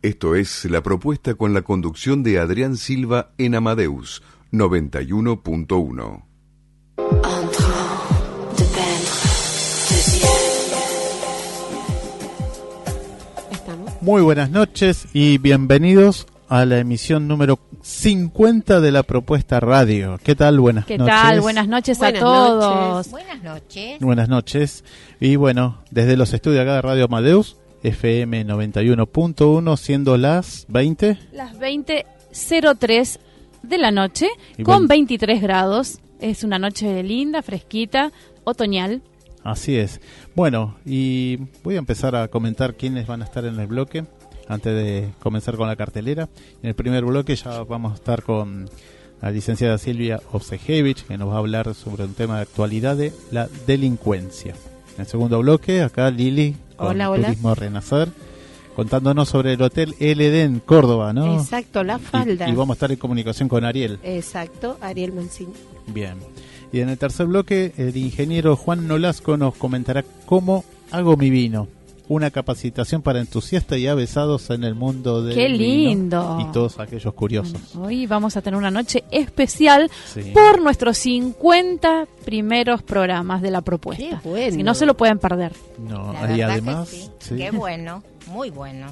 Esto es la propuesta con la conducción de Adrián Silva en Amadeus 91.1. Muy buenas noches y bienvenidos a la emisión número 50 de la propuesta radio. ¿Qué tal? Buenas ¿Qué noches. tal? Buenas noches a todos. Buenas noches. Buenas noches. Y bueno, desde los estudios acá de Radio Amadeus, FM 91.1, siendo las 20. Las 20.03 de la noche, Y con ven- 23 grados. Es una noche linda, fresquita, otoñal. Así es. Bueno, y voy a empezar a comentar quiénes van a estar en el bloque antes de comenzar con la cartelera. En el primer bloque ya vamos a estar con la licenciada Silvia Obsejevich, que nos va a hablar sobre un tema de actualidad de la delincuencia. En el segundo bloque, acá Lili con Hola, hola. Turismo Renacer, contándonos sobre el Hotel LD en Córdoba, ¿no? Exacto, la Y- falda. Y, vamos a estar en comunicación con Ariel. Exacto, Ariel Mancini. Bien. Y en el tercer bloque, el ingeniero Juan Nolasco nos comentará cómo hago mi vino. Una capacitación para entusiastas y avesados en el mundo del ¡Qué vino lindo! Y todos aquellos curiosos. Hoy vamos a tener una noche especial Sí. por nuestros 50 primeros programas de la propuesta. Qué bueno. Si no se lo pueden perder. No, La y además, que sí. sí. Qué bueno, muy bueno.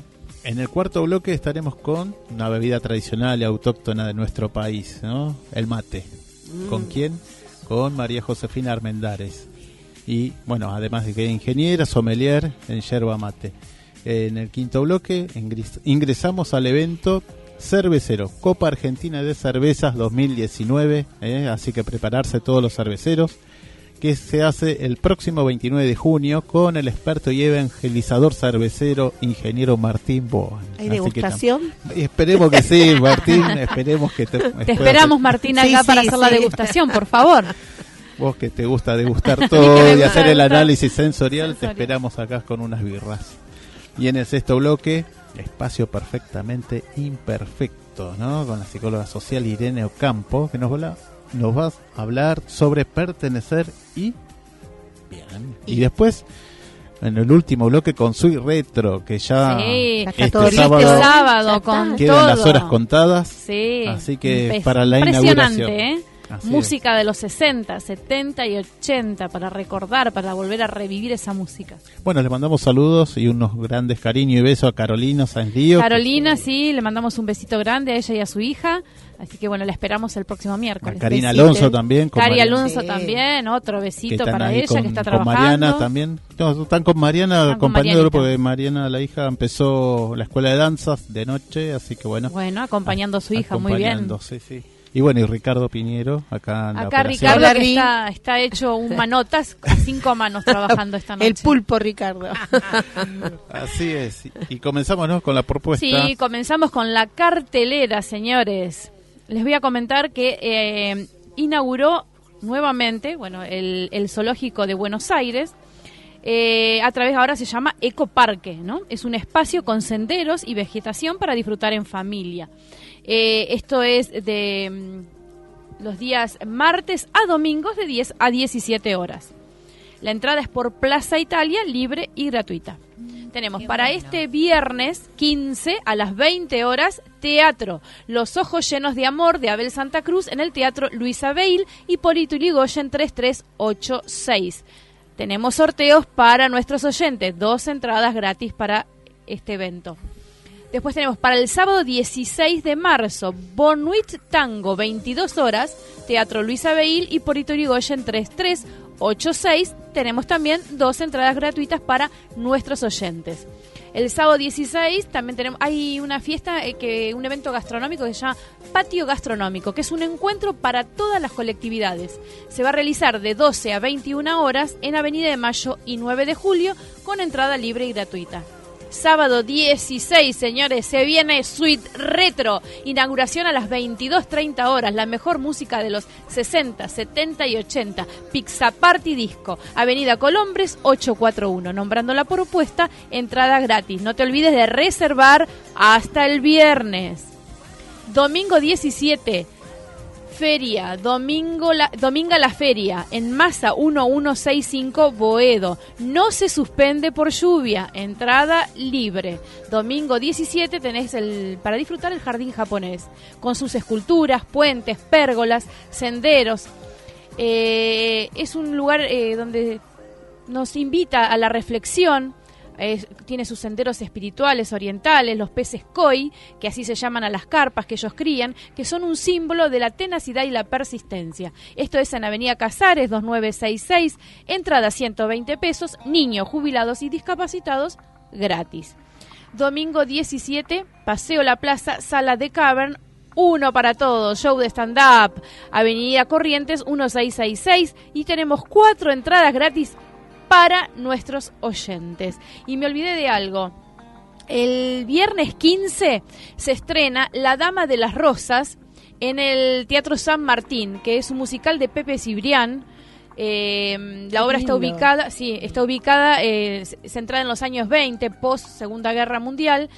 en el cuarto bloque estaremos con una bebida tradicional y autóctona de nuestro país, ¿no? El mate. Mm. ¿Con quién? Con María Josefina Armendares. Y bueno, además de que ingeniera, sommelier en yerba mate. En el quinto bloque ingres- ingresamos al evento cervecero, Copa Argentina de Cervezas 2019, ¿eh? así que prepararse todos los cerveceros, que se hace el próximo 29 de junio con el experto y evangelizador cervecero ingeniero Martín Boan. ¿Hay Así que degustación? Esperemos que sí, Martín, esperemos que te... Te esperamos, Martín, acá Sí, para sí, hacer la degustación, por favor. Vos que te gusta degustar todo y hacer el análisis sensorial, te esperamos acá con unas birras. Y en el sexto bloque, espacio perfectamente imperfecto, ¿no? Con la psicóloga social Irene Ocampo, que nos va, a- nos va a hablar sobre pertenecer y... Bien. Y después, en el último bloque, con Sui Retro, que ya Sí, este todo sábado este sábado con quedan las horas contadas. Sí. Así que para la Impresionante, inauguración. ¿eh? Así música de los 60, 70 y 80 para recordar, para volver a revivir esa música. Bueno, le mandamos saludos y unos grandes cariños y besos a Carolina Sanz Lío. Carolina, sí, le mandamos un besito grande a ella y a su hija. Así que bueno, la esperamos el próximo A miércoles. Karina Besito. Alonso también. con Cari Mariana, Alonso Sí. también, otro que besito están para ella con, que está con trabajando. Mariana también. No, están con Mariana, Están con acompañándolo Marianita. porque Mariana, la hija, empezó la escuela de danzas de noche, así que bueno. Bueno, acompañando a su hija, muy bien. acompañando, Sí, sí. Y bueno, y Ricardo Piñero, acá en la Acá operación. Ricardo que está, está hecho un manotas a cinco manos trabajando esta noche. El pulpo, Ricardo. Así es. Y- Y comenzamos ¿no? con la propuesta. Sí, comenzamos con la cartelera, señores. Les voy a comentar que eh, inauguró nuevamente, bueno, el, el zoológico de Buenos Aires. eh, a través ahora se llama Ecoparque, ¿no? Es un espacio con senderos y vegetación para disfrutar en familia. Eh, esto es de mm, los días martes a domingos de 10 a 17 horas. La entrada es por Plaza Italia, libre y gratuita. Tenemos Qué para bueno. este viernes 15 a las 20 horas teatro Los ojos llenos de amor de Abel Santa Cruz en el Teatro Luisa Beil y por Ituligoyen 3386. Tenemos sorteos para nuestros oyentes, dos entradas gratis para este evento. Después tenemos para el sábado 16 de marzo, Bonuit Tango, 22 horas, Teatro Luisa Beil y Porito Yrigoyen 3386. Tenemos también dos entradas gratuitas para nuestros oyentes. El sábado 16 también tenemos hay una fiesta eh, que un evento gastronómico que se llama Patio Gastronómico, que es un encuentro para todas las colectividades. Se va a realizar de 12 a 21 horas en Avenida de Mayo y 9 de Julio con entrada libre y gratuita. Sábado 16, señores, se viene Suite Retro. Inauguración a las 22.30 horas. La mejor música de los 60, 70 y 80. Pizza Party Disco. Avenida Colombres 841. Nombrando la propuesta, entrada gratis. No te olvides de reservar hasta el viernes. Domingo 17 Feria, domingo la, la Feria, en Masa 1165 Boedo. No se suspende por lluvia, entrada libre. Domingo 17 tenés el, para disfrutar el jardín japonés, con sus esculturas, puentes, pérgolas, senderos. Eh, es un lugar eh, donde nos invita a la reflexión, tiene sus senderos espirituales orientales, los peces koi, que así se llaman a las carpas que ellos crían, que son un símbolo de la tenacidad y la persistencia. Esto es en Avenida Casares 2966, entrada 120 pesos, niños, jubilados y discapacitados gratis. Domingo 17, Paseo La Plaza, Sala de Cavern, uno para todos, show de stand-up, Avenida Corrientes 1666 y tenemos cuatro entradas gratis para nuestros oyentes. Y me olvidé de algo. El viernes 15 se estrena La Dama de las Rosas en el Teatro San Martín, que es un musical de Pepe Cibrián. Eh, la obra está ubicada, sí, está ubicada, eh, centrada en los años 20, post Segunda Guerra Mundial,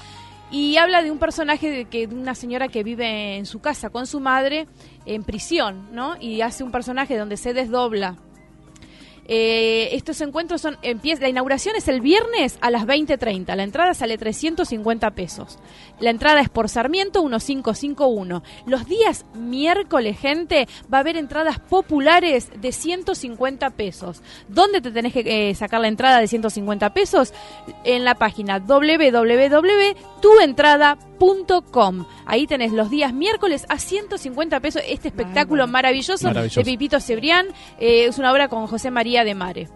y habla de un personaje de, que, de una señora que vive en su casa con su madre en prisión, ¿no? Y hace un personaje donde se desdobla eh, estos encuentros son, empieza, la inauguración es el viernes a las 20.30. La entrada sale 350 pesos. La entrada es por Sarmiento 1551. Los días miércoles, gente, va a haber entradas populares de 150 pesos. ¿Dónde te tenés que eh, sacar la entrada de 150 pesos? En la página www.tuentrada.com. Ahí tenés los días miércoles a 150 pesos este espectáculo maravilloso, de Pipito Cebrián. Eh, es una obra con José María de Mare.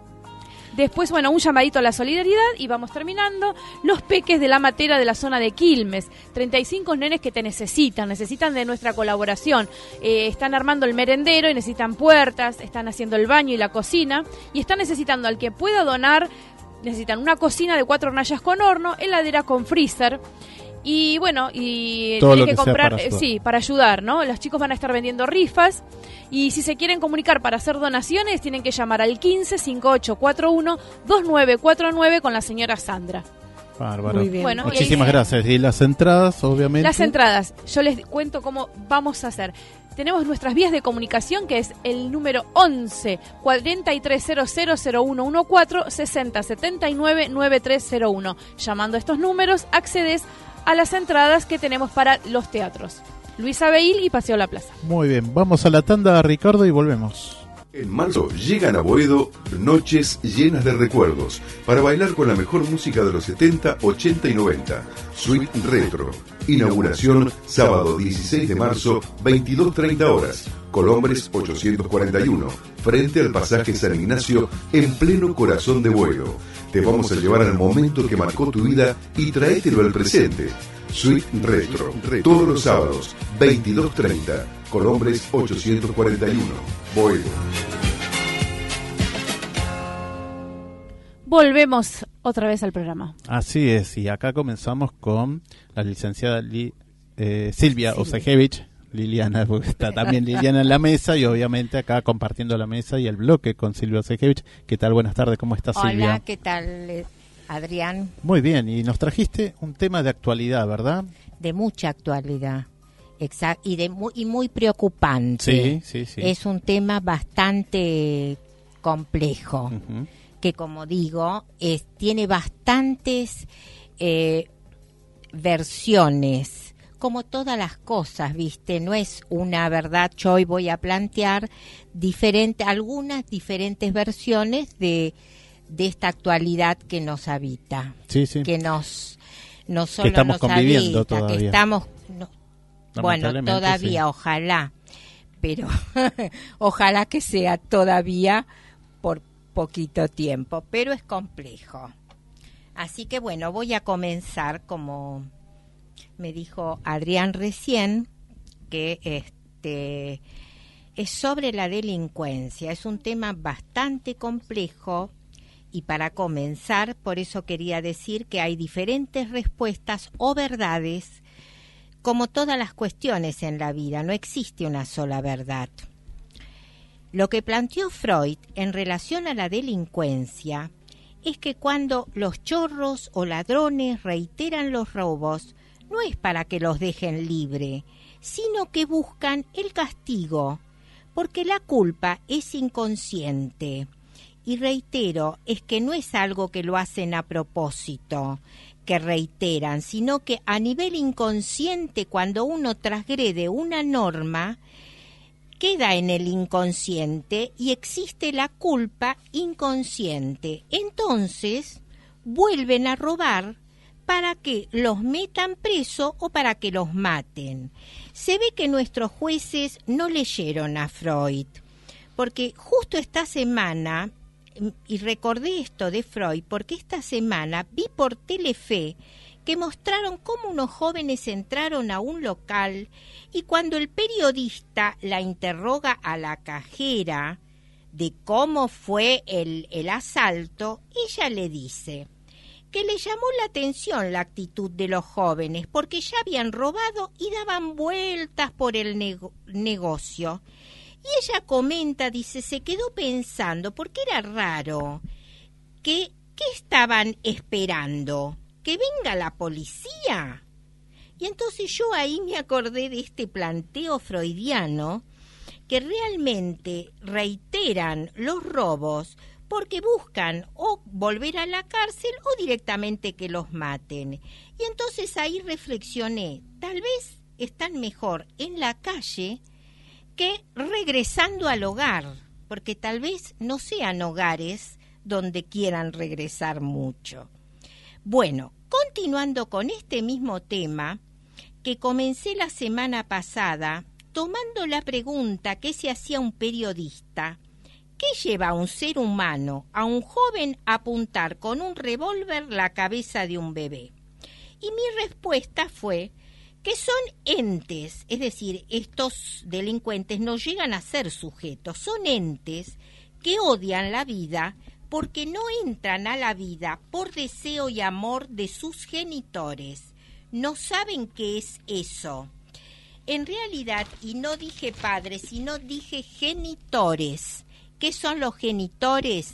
Después, bueno, un llamadito a la solidaridad y vamos terminando. Los peques de la matera de la zona de Quilmes. 35 nenes que te necesitan, necesitan de nuestra colaboración. Eh, están armando el merendero y necesitan puertas, están haciendo el baño y la cocina. Y están necesitando al que pueda donar, necesitan una cocina de cuatro hornallas con horno, heladera con freezer. Y bueno, y tienen que, comprar, para eh, sí, para ayudar, ¿no? Los chicos van a estar vendiendo rifas y si se quieren comunicar para hacer donaciones, tienen que llamar al 15 5841 2949 con la señora Sandra. Bárbaro. Muy bien. Bueno, y Muchísimas ahí- gracias. Y las entradas, obviamente. Las entradas, yo les cuento cómo vamos a hacer. Tenemos nuestras vías de comunicación que es el número 11 43000114 6079 9301. Llamando a estos números accedes a las entradas que tenemos para los teatros. Luisa Beil y Paseo La Plaza. Muy bien, vamos a la tanda, Ricardo, y volvemos. En marzo llegan a Boedo noches llenas de recuerdos para bailar con la mejor música de los 70, 80 y 90. Suite Retro. Inauguración sábado 16 de marzo, 22.30 horas. Colombres 841, frente al pasaje San Ignacio, en pleno corazón de Boedo. Te vamos a llevar al momento que marcó tu vida y traételo al presente. Suite Retro, todos los sábados, 22.30, Colombres 841, Boedo. Volvemos otra vez al programa. Así es, y acá comenzamos con la licenciada Li- eh, Silvia Osejevich, Liliana, porque está también Liliana en la mesa y obviamente acá compartiendo la mesa y el bloque con Silvia Osejevich. ¿Qué tal? Buenas tardes, ¿cómo está Silvia? Hola, ¿qué tal, eh, Adrián? Muy bien, y nos trajiste un tema de actualidad, ¿verdad? De mucha actualidad. Exa- y, de muy, y muy preocupante. Sí, sí, sí. Es un tema bastante complejo, que como digo, es, tiene bastantes eh, versiones, como todas las cosas, ¿viste? No es una verdad, yo hoy voy a plantear diferente, algunas diferentes versiones de, de esta actualidad que nos habita Sí, sí. que nos no solo estamos nos conviviendo habita, que todavía. estamos no, bueno, todavía, sí. ojalá, pero ojalá que sea todavía por poquito tiempo, pero es complejo. Así que bueno, voy a comenzar como me dijo Adrián recién, que este es sobre la delincuencia. Es un tema bastante complejo y para comenzar, por eso quería decir que hay diferentes respuestas o verdades como todas las cuestiones en la vida, no existe una sola verdad. Lo que planteó Freud en relación a la delincuencia es que cuando los chorros o ladrones reiteran los robos, no es para que los dejen libre, sino que buscan el castigo, porque la culpa es inconsciente. Y reitero, es que no es algo que lo hacen a propósito, que reiteran, sino que a nivel inconsciente, cuando uno transgrede una norma, queda en el inconsciente y existe la culpa inconsciente. Entonces, vuelven a robar para que los metan preso o para que los maten. Se ve que nuestros jueces no leyeron a Freud, porque justo esta semana, y recordé esto de Freud, porque esta semana vi por Telefe que mostraron cómo unos jóvenes entraron a un local y cuando el periodista la interroga a la cajera de cómo fue el, el asalto, ella le dice que le llamó la atención la actitud de los jóvenes porque ya habían robado y daban vueltas por el nego- negocio. Y ella comenta, dice, se quedó pensando porque era raro que ¿qué estaban esperando? ¿Que venga la policía? Y entonces yo ahí me acordé de este planteo freudiano que realmente reiteran los robos porque buscan o volver a la cárcel o directamente que los maten. Y entonces ahí reflexioné, tal vez están mejor en la calle que regresando al hogar, porque tal vez no sean hogares donde quieran regresar mucho. Bueno, continuando con este mismo tema, que comencé la semana pasada, tomando la pregunta que se hacía un periodista, ¿qué lleva a un ser humano, a un joven, a apuntar con un revólver la cabeza de un bebé? Y mi respuesta fue que son entes, es decir, estos delincuentes no llegan a ser sujetos, son entes que odian la vida porque no entran a la vida por deseo y amor de sus genitores. No saben qué es eso. En realidad, y no dije padres, sino dije genitores. ¿Qué son los genitores?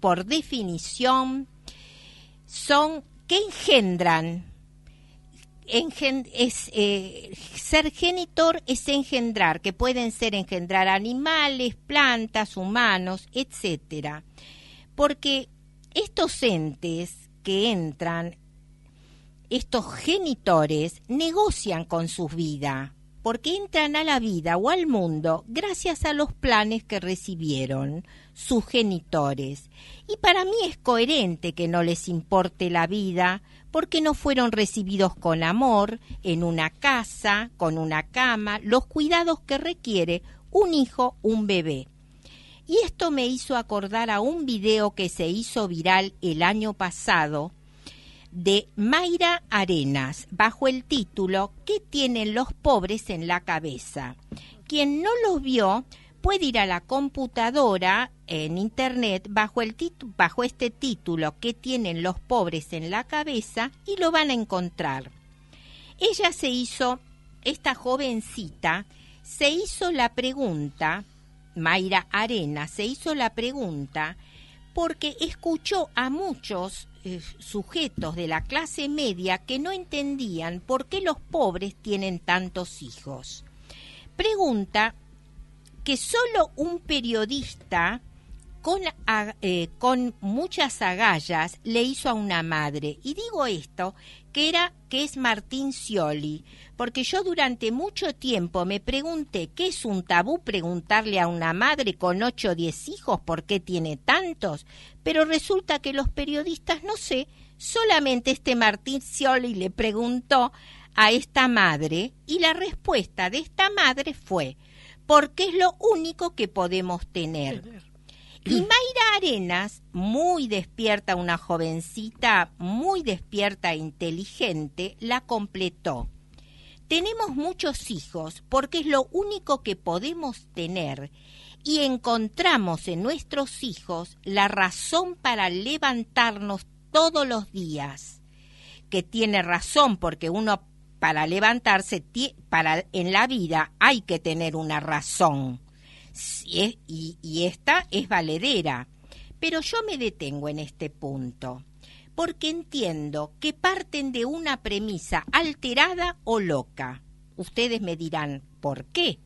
Por definición, son que engendran. Eh, ser genitor es engendrar, que pueden ser engendrar animales, plantas, humanos, etcétera. Porque estos entes que entran, estos genitores, negocian con su vida, porque entran a la vida o al mundo gracias a los planes que recibieron sus genitores. Y para mí es coherente que no les importe la vida, porque no fueron recibidos con amor, en una casa, con una cama, los cuidados que requiere un hijo, un bebé. Y esto me hizo acordar a un video que se hizo viral el año pasado de Mayra Arenas bajo el título ¿Qué tienen los pobres en la cabeza? Quien no lo vio puede ir a la computadora en internet bajo este título ¿Qué tienen los pobres en la cabeza? y lo van a encontrar. Ella se hizo esta jovencita se hizo la pregunta Mayra Arena se hizo la pregunta porque escuchó a muchos eh, sujetos de la clase media que no entendían por qué los pobres tienen tantos hijos. Pregunta que solo un periodista con, eh, con muchas agallas le hizo a una madre. Y digo esto, que era que es Martín Scioli, porque yo durante mucho tiempo me pregunté qué es un tabú preguntarle a una madre con ocho o diez hijos por qué tiene tantos, pero resulta que los periodistas, no sé, Solamente este Martín Scioli le preguntó a esta madre y la respuesta de esta madre fue, porque es lo único que podemos tener. Y Mayra Arenas, muy despierta, una jovencita muy despierta e inteligente, la completó. Tenemos muchos hijos porque es lo único que podemos tener y encontramos en nuestros hijos la razón para levantarnos todos los días. Que tiene razón porque uno para levantarse para en la vida hay que tener una razón y, y esta es valedera. Pero yo me detengo en este punto porque entiendo que parten de una premisa alterada o loca. Ustedes me dirán, ¿por qué?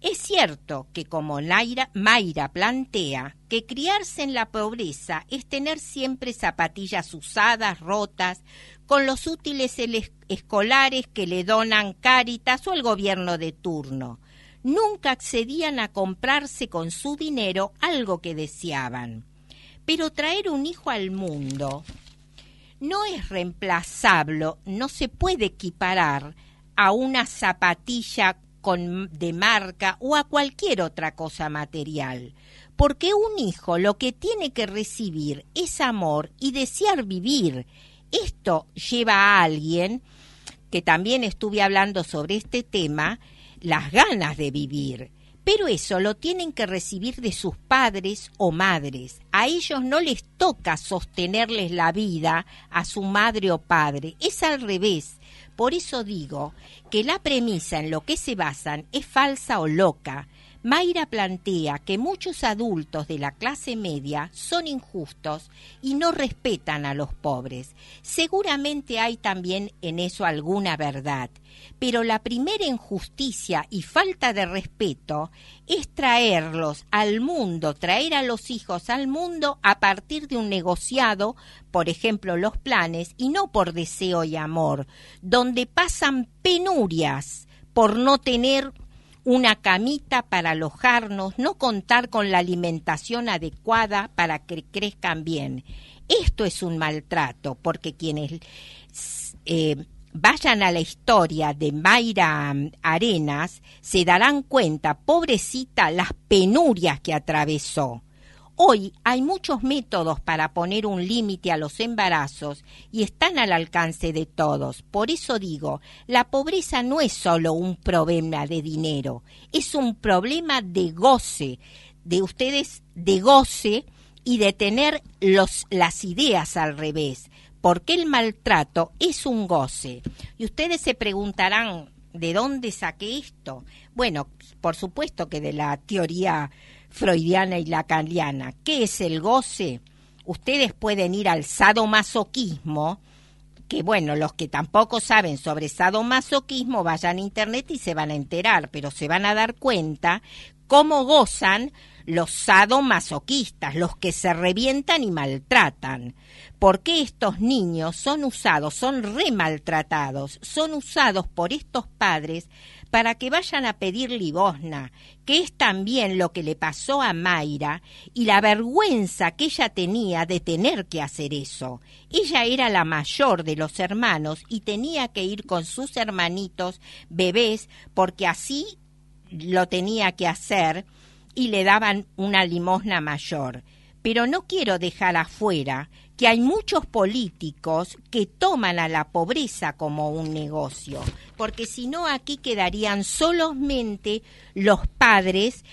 Es cierto que como Naira, Mayra plantea que criarse en la pobreza es tener siempre zapatillas usadas, rotas, con los útiles escolares que le donan Cáritas o el gobierno de turno. Nunca accedían a comprarse con su dinero algo que deseaban. Pero traer un hijo al mundo no es reemplazable, no se puede equiparar a una zapatilla con, de marca o a cualquier otra cosa material, porque un hijo lo que tiene que recibir es amor y desear vivir. Esto lleva a alguien, que también estuve hablando sobre este tema, las ganas de vivir pero eso lo tienen que recibir de sus padres o madres. A ellos no les toca sostenerles la vida a su madre o padre, es al revés. Por eso digo que la premisa en lo que se basan es falsa o loca. Mayra plantea que muchos adultos de la clase media son injustos y no respetan a los pobres. Seguramente hay también en eso alguna verdad pero la primera injusticia y falta de respeto es traerlos al mundo, traer a los hijos al mundo a partir de un negociado, por ejemplo los planes, y no por deseo y amor, donde pasan penurias por no tener una camita para alojarnos, no contar con la alimentación adecuada para que crezcan bien. Esto es un maltrato, porque quienes eh, vayan a la historia de Mayra Arenas, se darán cuenta, pobrecita, las penurias que atravesó. Hoy hay muchos métodos para poner un límite a los embarazos y están al alcance de todos. Por eso digo, la pobreza no es solo un problema de dinero, es un problema de goce, de ustedes de goce y de tener los, las ideas al revés porque el maltrato es un goce. Y ustedes se preguntarán, ¿de dónde saqué esto? Bueno, por supuesto que de la teoría freudiana y lacaniana. ¿Qué es el goce? Ustedes pueden ir al sadomasoquismo, que bueno, los que tampoco saben sobre sadomasoquismo vayan a internet y se van a enterar, pero se van a dar cuenta cómo gozan los sadomasoquistas, los que se revientan y maltratan. Porque estos niños son usados, son remaltratados, son usados por estos padres para que vayan a pedir limosna, que es también lo que le pasó a Mayra y la vergüenza que ella tenía de tener que hacer eso. Ella era la mayor de los hermanos y tenía que ir con sus hermanitos bebés porque así lo tenía que hacer y le daban una limosna mayor. Pero no quiero dejar afuera que hay muchos políticos que toman a la pobreza como un negocio, porque si no aquí quedarían solamente los padres,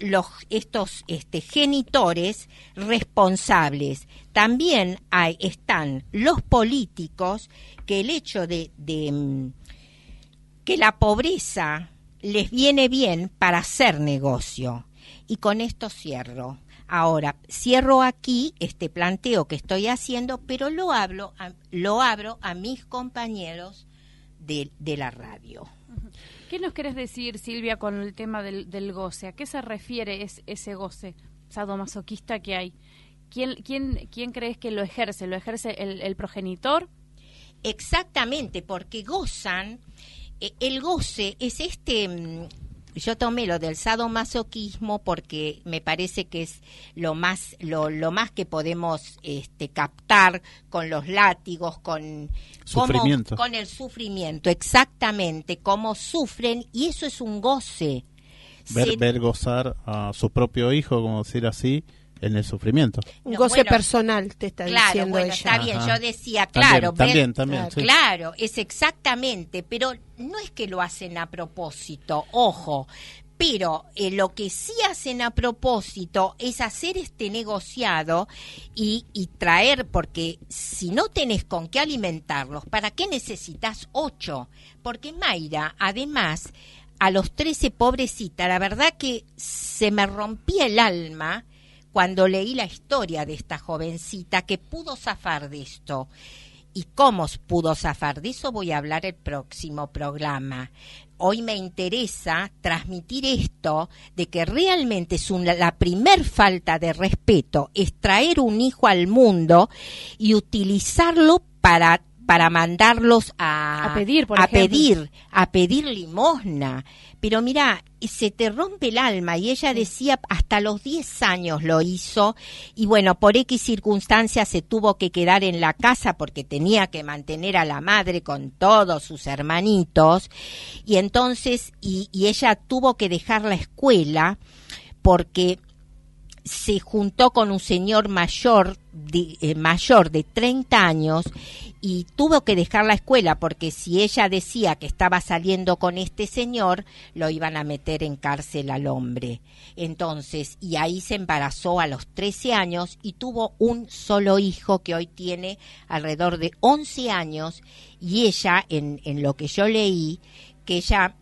los estos este, genitores responsables. También hay, están los políticos que el hecho de, mm, que la pobreza les viene bien para hacer negocio. Y con esto cierro. Ahora, cierro aquí este planteo que estoy haciendo, pero lo, hablo lo abro a mis compañeros de, la radio. ¿Qué nos querés decir, Silvia, con el tema del, goce? ¿A qué se refiere ese goce sadomasoquista que hay? ¿Quién, quién, quién crees que lo ejerce? ¿Lo ejerce el, el progenitor? Exactamente, porque gozan, eh, el goce es este mm, yo tomé lo del sadomasoquismo porque me parece que es lo más lo, lo más que podemos este, captar con los látigos con cómo- Sufrimiento. con el sufrimiento exactamente cómo sufren y eso es un goce Ver, Se- ver gozar a su propio hijo, como decir así, en el sufrimiento. Un No, goce bueno, personal, te está claro diciendo bueno ella. está bien Ajá. yo decía También, claro ver- también, también, sí. Claro, es exactamente, pero no es que lo hacen a propósito, ojo. Pero eh, lo que sí hacen a propósito es hacer este negociado y, y traer, porque si no tenés con qué alimentarlos, ¿para qué necesitas ocho? Porque Mayra, además, a los trece, pobrecita, la verdad que se me rompía el alma cuando leí la historia de esta jovencita que pudo zafar de esto. ¿Y cómo pudo zafar? De eso voy a hablar el próximo programa. Hoy me interesa transmitir esto de que realmente es la primer falta de respeto es traer un hijo al mundo y utilizarlo para para mandarlos a, A pedir, por a ejemplo. pedir, a pedir limosna. Pero mira, se te rompe el alma y ella decía hasta los 10 años lo hizo y bueno, por X circunstancias se tuvo que quedar en la casa porque tenía que mantener a la madre con todos sus hermanitos y entonces y, y ella tuvo que dejar la escuela porque se juntó con un señor mayor de, eh, mayor de 30 años y tuvo que dejar la escuela porque si ella decía que estaba saliendo con este señor, lo iban a meter en cárcel al hombre. Entonces, y ahí se embarazó a los 13 años y tuvo un solo hijo que hoy tiene alrededor de 11 años y ella, en, en lo que yo leí, que ella,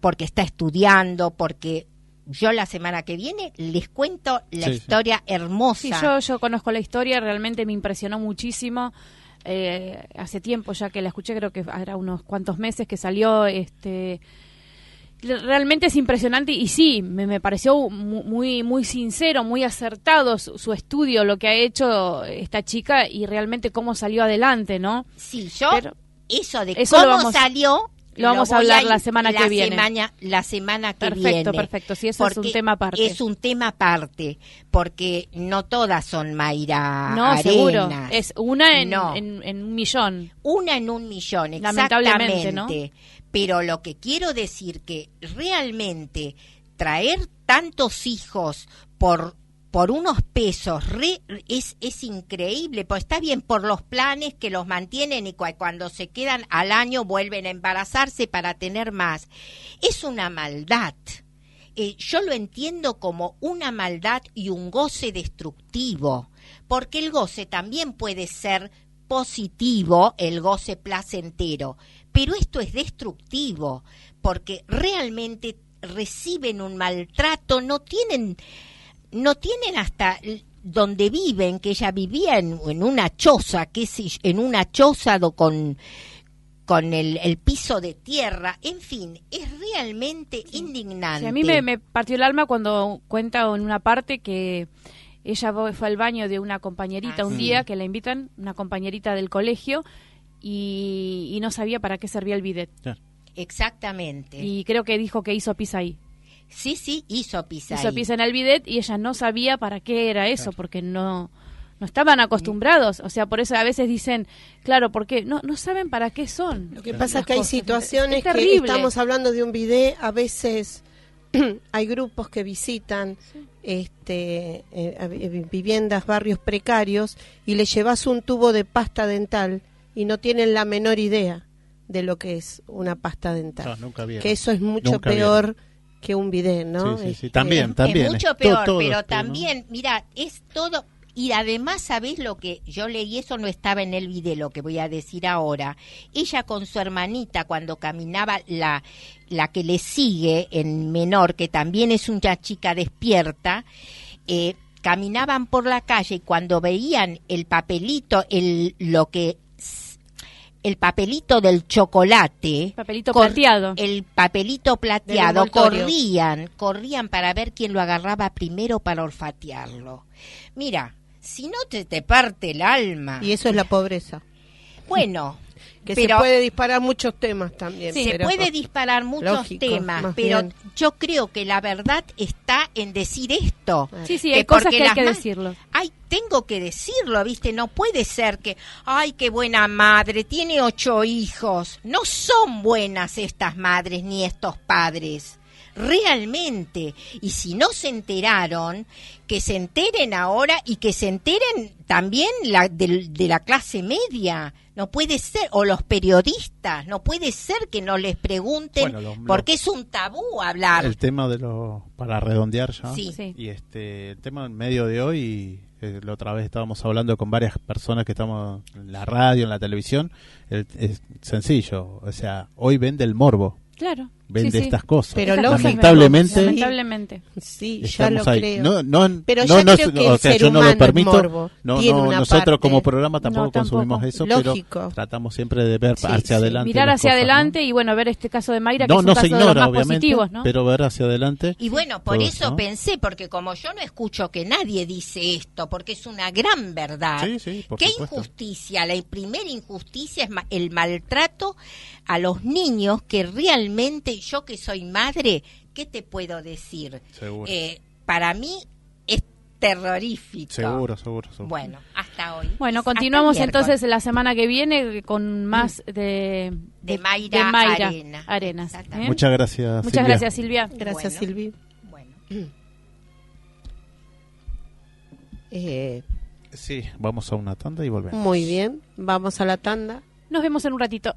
porque está estudiando, porque yo la semana que viene les cuento la Sí, sí. historia hermosa. Sí, yo, yo conozco la historia, realmente me impresionó muchísimo. Eh, hace tiempo ya que la escuché, creo que hará unos cuantos meses que salió. este Realmente es impresionante y sí, me, me pareció mu- muy muy sincero, muy acertado su, su estudio, lo que ha hecho esta chica y realmente cómo salió adelante, ¿no? Sí, yo Pero- eso de Eso cómo vamos- salió lo vamos a hablar la semana que viene. semana- la semana que Perfecto, viene. perfecto. Sí, eso es un tema aparte. Es un tema aparte, porque no todas son Mayra no, Arenas. seguro. Es una en, No. en, en un millón. Una en un millón, Lamentablemente, exactamente. Pero lo que quiero decir que realmente traer tantos hijos por por unos pesos re- es, es increíble, pues está bien por los planes que los mantienen y cua- cuando se quedan al año vuelven a embarazarse para tener más. Es una maldad. Eh, yo lo entiendo como una maldad y un goce destructivo, porque el goce también puede ser positivo, el goce placentero, pero esto es destructivo, porque realmente reciben un maltrato, no tienen, no tienen hasta donde viven, que ella vivía en, en una choza, que es en una choza do- con con el, el piso de tierra, en fin, es realmente indignante. Sí, a mí me, me partió el alma cuando cuenta en una parte que ella fue fue al baño de una compañerita Ah, un sí. día, que la invitan, una compañerita del colegio, y, y no sabía para qué servía el bidet. Claro. Exactamente. Y creo que dijo que hizo pis ahí. Sí, sí, hizo pis Hizo ahí. pis en el bidet y ella no sabía para qué era eso, porque no no estaban acostumbrados. O sea, por eso a veces dicen, claro, porque no, no saben para qué son. Lo que pasa es que hay cosas. situaciones Es que estamos hablando de un video, a veces hay grupos que visitan este eh, eh, viviendas, barrios precarios y le llevas un tubo de pasta dental y no tienen la menor idea de lo que es una pasta dental. No, nunca que eso es mucho Nunca peor que un video, ¿no? Sí, sí, sí, Este, también, también. es mucho peor, todo pero también, mira, es todo. Y además, ¿sabés lo que yo leí? Eso no estaba en el video, lo que voy a decir ahora. Ella con su hermanita, cuando caminaba, la, la que le sigue en menor, que también es una chica despierta, eh, caminaban por la calle y cuando veían el papelito, el, lo que el papelito del chocolate, Papelito plateado. el papelito plateado, corrían, corrían para ver quién lo agarraba primero para olfatearlo. Mira, si no te, te parte el alma. Y eso es la pobreza. Bueno, Que Pero- se puede disparar muchos temas también. se pero- puede disparar muchos Lógico, temas, pero bien. yo creo que la verdad está en decir esto. Sí, sí, Que hay cosas porque que hay que decirlo. Ay, tengo que decirlo, ¿viste? No puede ser que, ay, qué buena madre, tiene ocho hijos. No son buenas estas madres ni estos padres. Realmente. Y si no se enteraron, que se enteren ahora y que se enteren también la, del- de, la clase media. No puede ser, o los periodistas, no puede ser que no les pregunten, Bueno, lo- lo- porque es un tabú hablar. El tema de los. Para redondear ya. Sí. Sí. Y este, el tema en medio de hoy, eh, la otra vez estábamos hablando con varias personas que estamos en la radio, en la televisión, el- es sencillo, o sea, hoy vende el morbo, Claro. Vende sí, sí. estas cosas. Pero lamentablemente. Lamentablemente. Sí, ya lo ahí. creo. No, no, Pero no, ya no, creo que o el sea, ser yo no humano lo es permito. morbo, No, no, nosotros parte. como programa tampoco No, tampoco. consumimos eso, Lógico. pero tratamos siempre de ver Sí, hacia sí. adelante. Mirar hacia cosas, ¿no? adelante y bueno, ver este caso de Mayra, que No, es un no caso se de los ignora, más obviamente, positivos, ¿no? pero ver hacia adelante. Y bueno, por todo, eso ¿no? pensé, porque como yo no escucho que nadie dice esto, porque es una gran verdad. Sí, sí, por ¿Qué injusticia? La primera injusticia es el maltrato a los niños que realmente, yo que soy madre, ¿qué te puedo decir? Seguro. Eh, para mí es terrorífico. Seguro, seguro, seguro. Bueno, hasta hoy. Bueno, continuamos entonces la semana que viene con más de, De Mayra Arena. Arenas. Exactamente. ¿eh? Muchas gracias. Muchas Silvia. gracias, Silvia. Gracias, Bueno. Silvi. Bueno. Eh, Sí, vamos a una tanda y volvemos. muy bien, vamos a la tanda. Nos vemos en un ratito.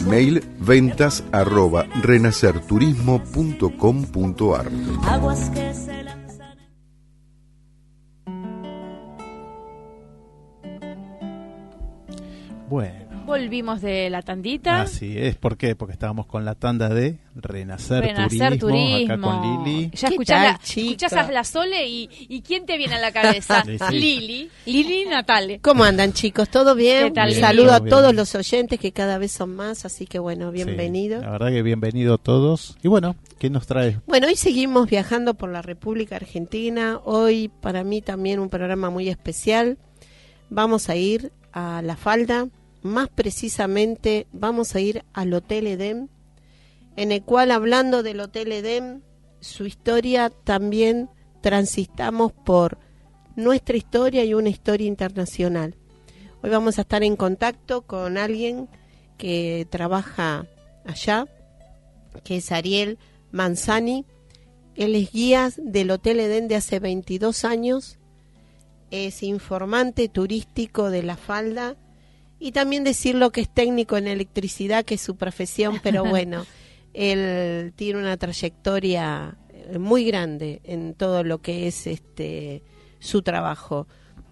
Email ventas arroba renacerturismo.com.ar Volvimos de la tandita. así es. ¿Por qué? Porque estábamos con la tanda de Renacer, Renacer Turismo, acá con Turismo. Lili. Ya ¿Qué escuchás, tal, la, escuchás a la Sole y, y ¿quién te viene a la cabeza? Sí, sí. Lili. Lili Natale. ¿Cómo andan chicos? ¿Todo bien? ¿Qué tal, Bien, Saludo a todos los oyentes que cada vez son más, así que bueno, Sí, bienvenido. la verdad que bienvenido todos. Y bueno, ¿qué nos trae? Bueno, hoy seguimos viajando por la República Argentina. Hoy para mí también un programa muy especial. Vamos a ir a La Falda, más precisamente vamos a ir al Hotel Edén, en el cual hablando del Hotel Edén, su historia también transitamos por nuestra historia y una historia internacional. Hoy vamos a estar en contacto con alguien que trabaja allá, que es Ariel Manzani. Él es guía del Hotel Edén de hace 22 años, es informante turístico de la falda y también decirlo que es técnico en electricidad, que es su profesión, pero bueno, él tiene una trayectoria eh, muy grande en todo lo que es este su trabajo.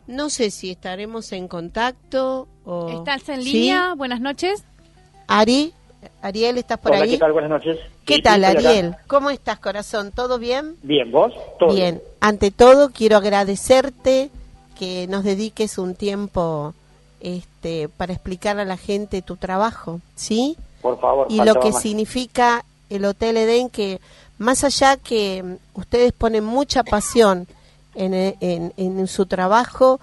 No sé si estaremos en contacto o ¿Estás en ¿Sí? línea? Buenas noches. Ari, Ariel, ¿estás por Hola, ahí? ¿qué tal? Buenas noches. ¿Qué Sí, tal, sí, estoy acá. Ariel? ¿Cómo estás, corazón? ¿Todo bien? Bien, ¿vos? Todo Bien. Ante todo, quiero agradecerte que nos dediques un tiempo este, para explicar a la gente tu trabajo, ¿sí? Por favor. Y lo que más. significa el Hotel Edén, que más allá que mm, ustedes ponen mucha pasión en, e- en- en su trabajo,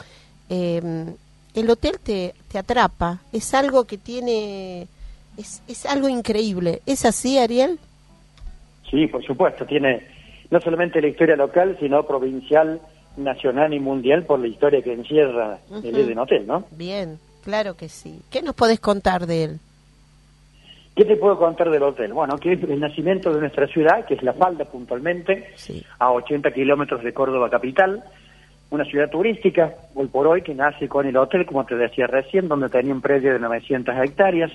eh, el hotel te, te atrapa. Es algo que tiene, es, es algo increíble. ¿Es así, Ariel? Sí, por supuesto. Tiene no solamente la historia local, sino provincial, nacional y mundial por la historia que encierra el. Eden Hotel, ¿no? Bien, claro que sí. ¿Qué nos podés contar de él? ¿Qué te puedo contar del hotel? Bueno, que es el nacimiento de nuestra ciudad, que es La Falda puntualmente, Sí. a 80 kilómetros de Córdoba capital, una ciudad turística, hoy por hoy, que nace con el hotel, como te decía recién, donde tenía un predio de 900 hectáreas,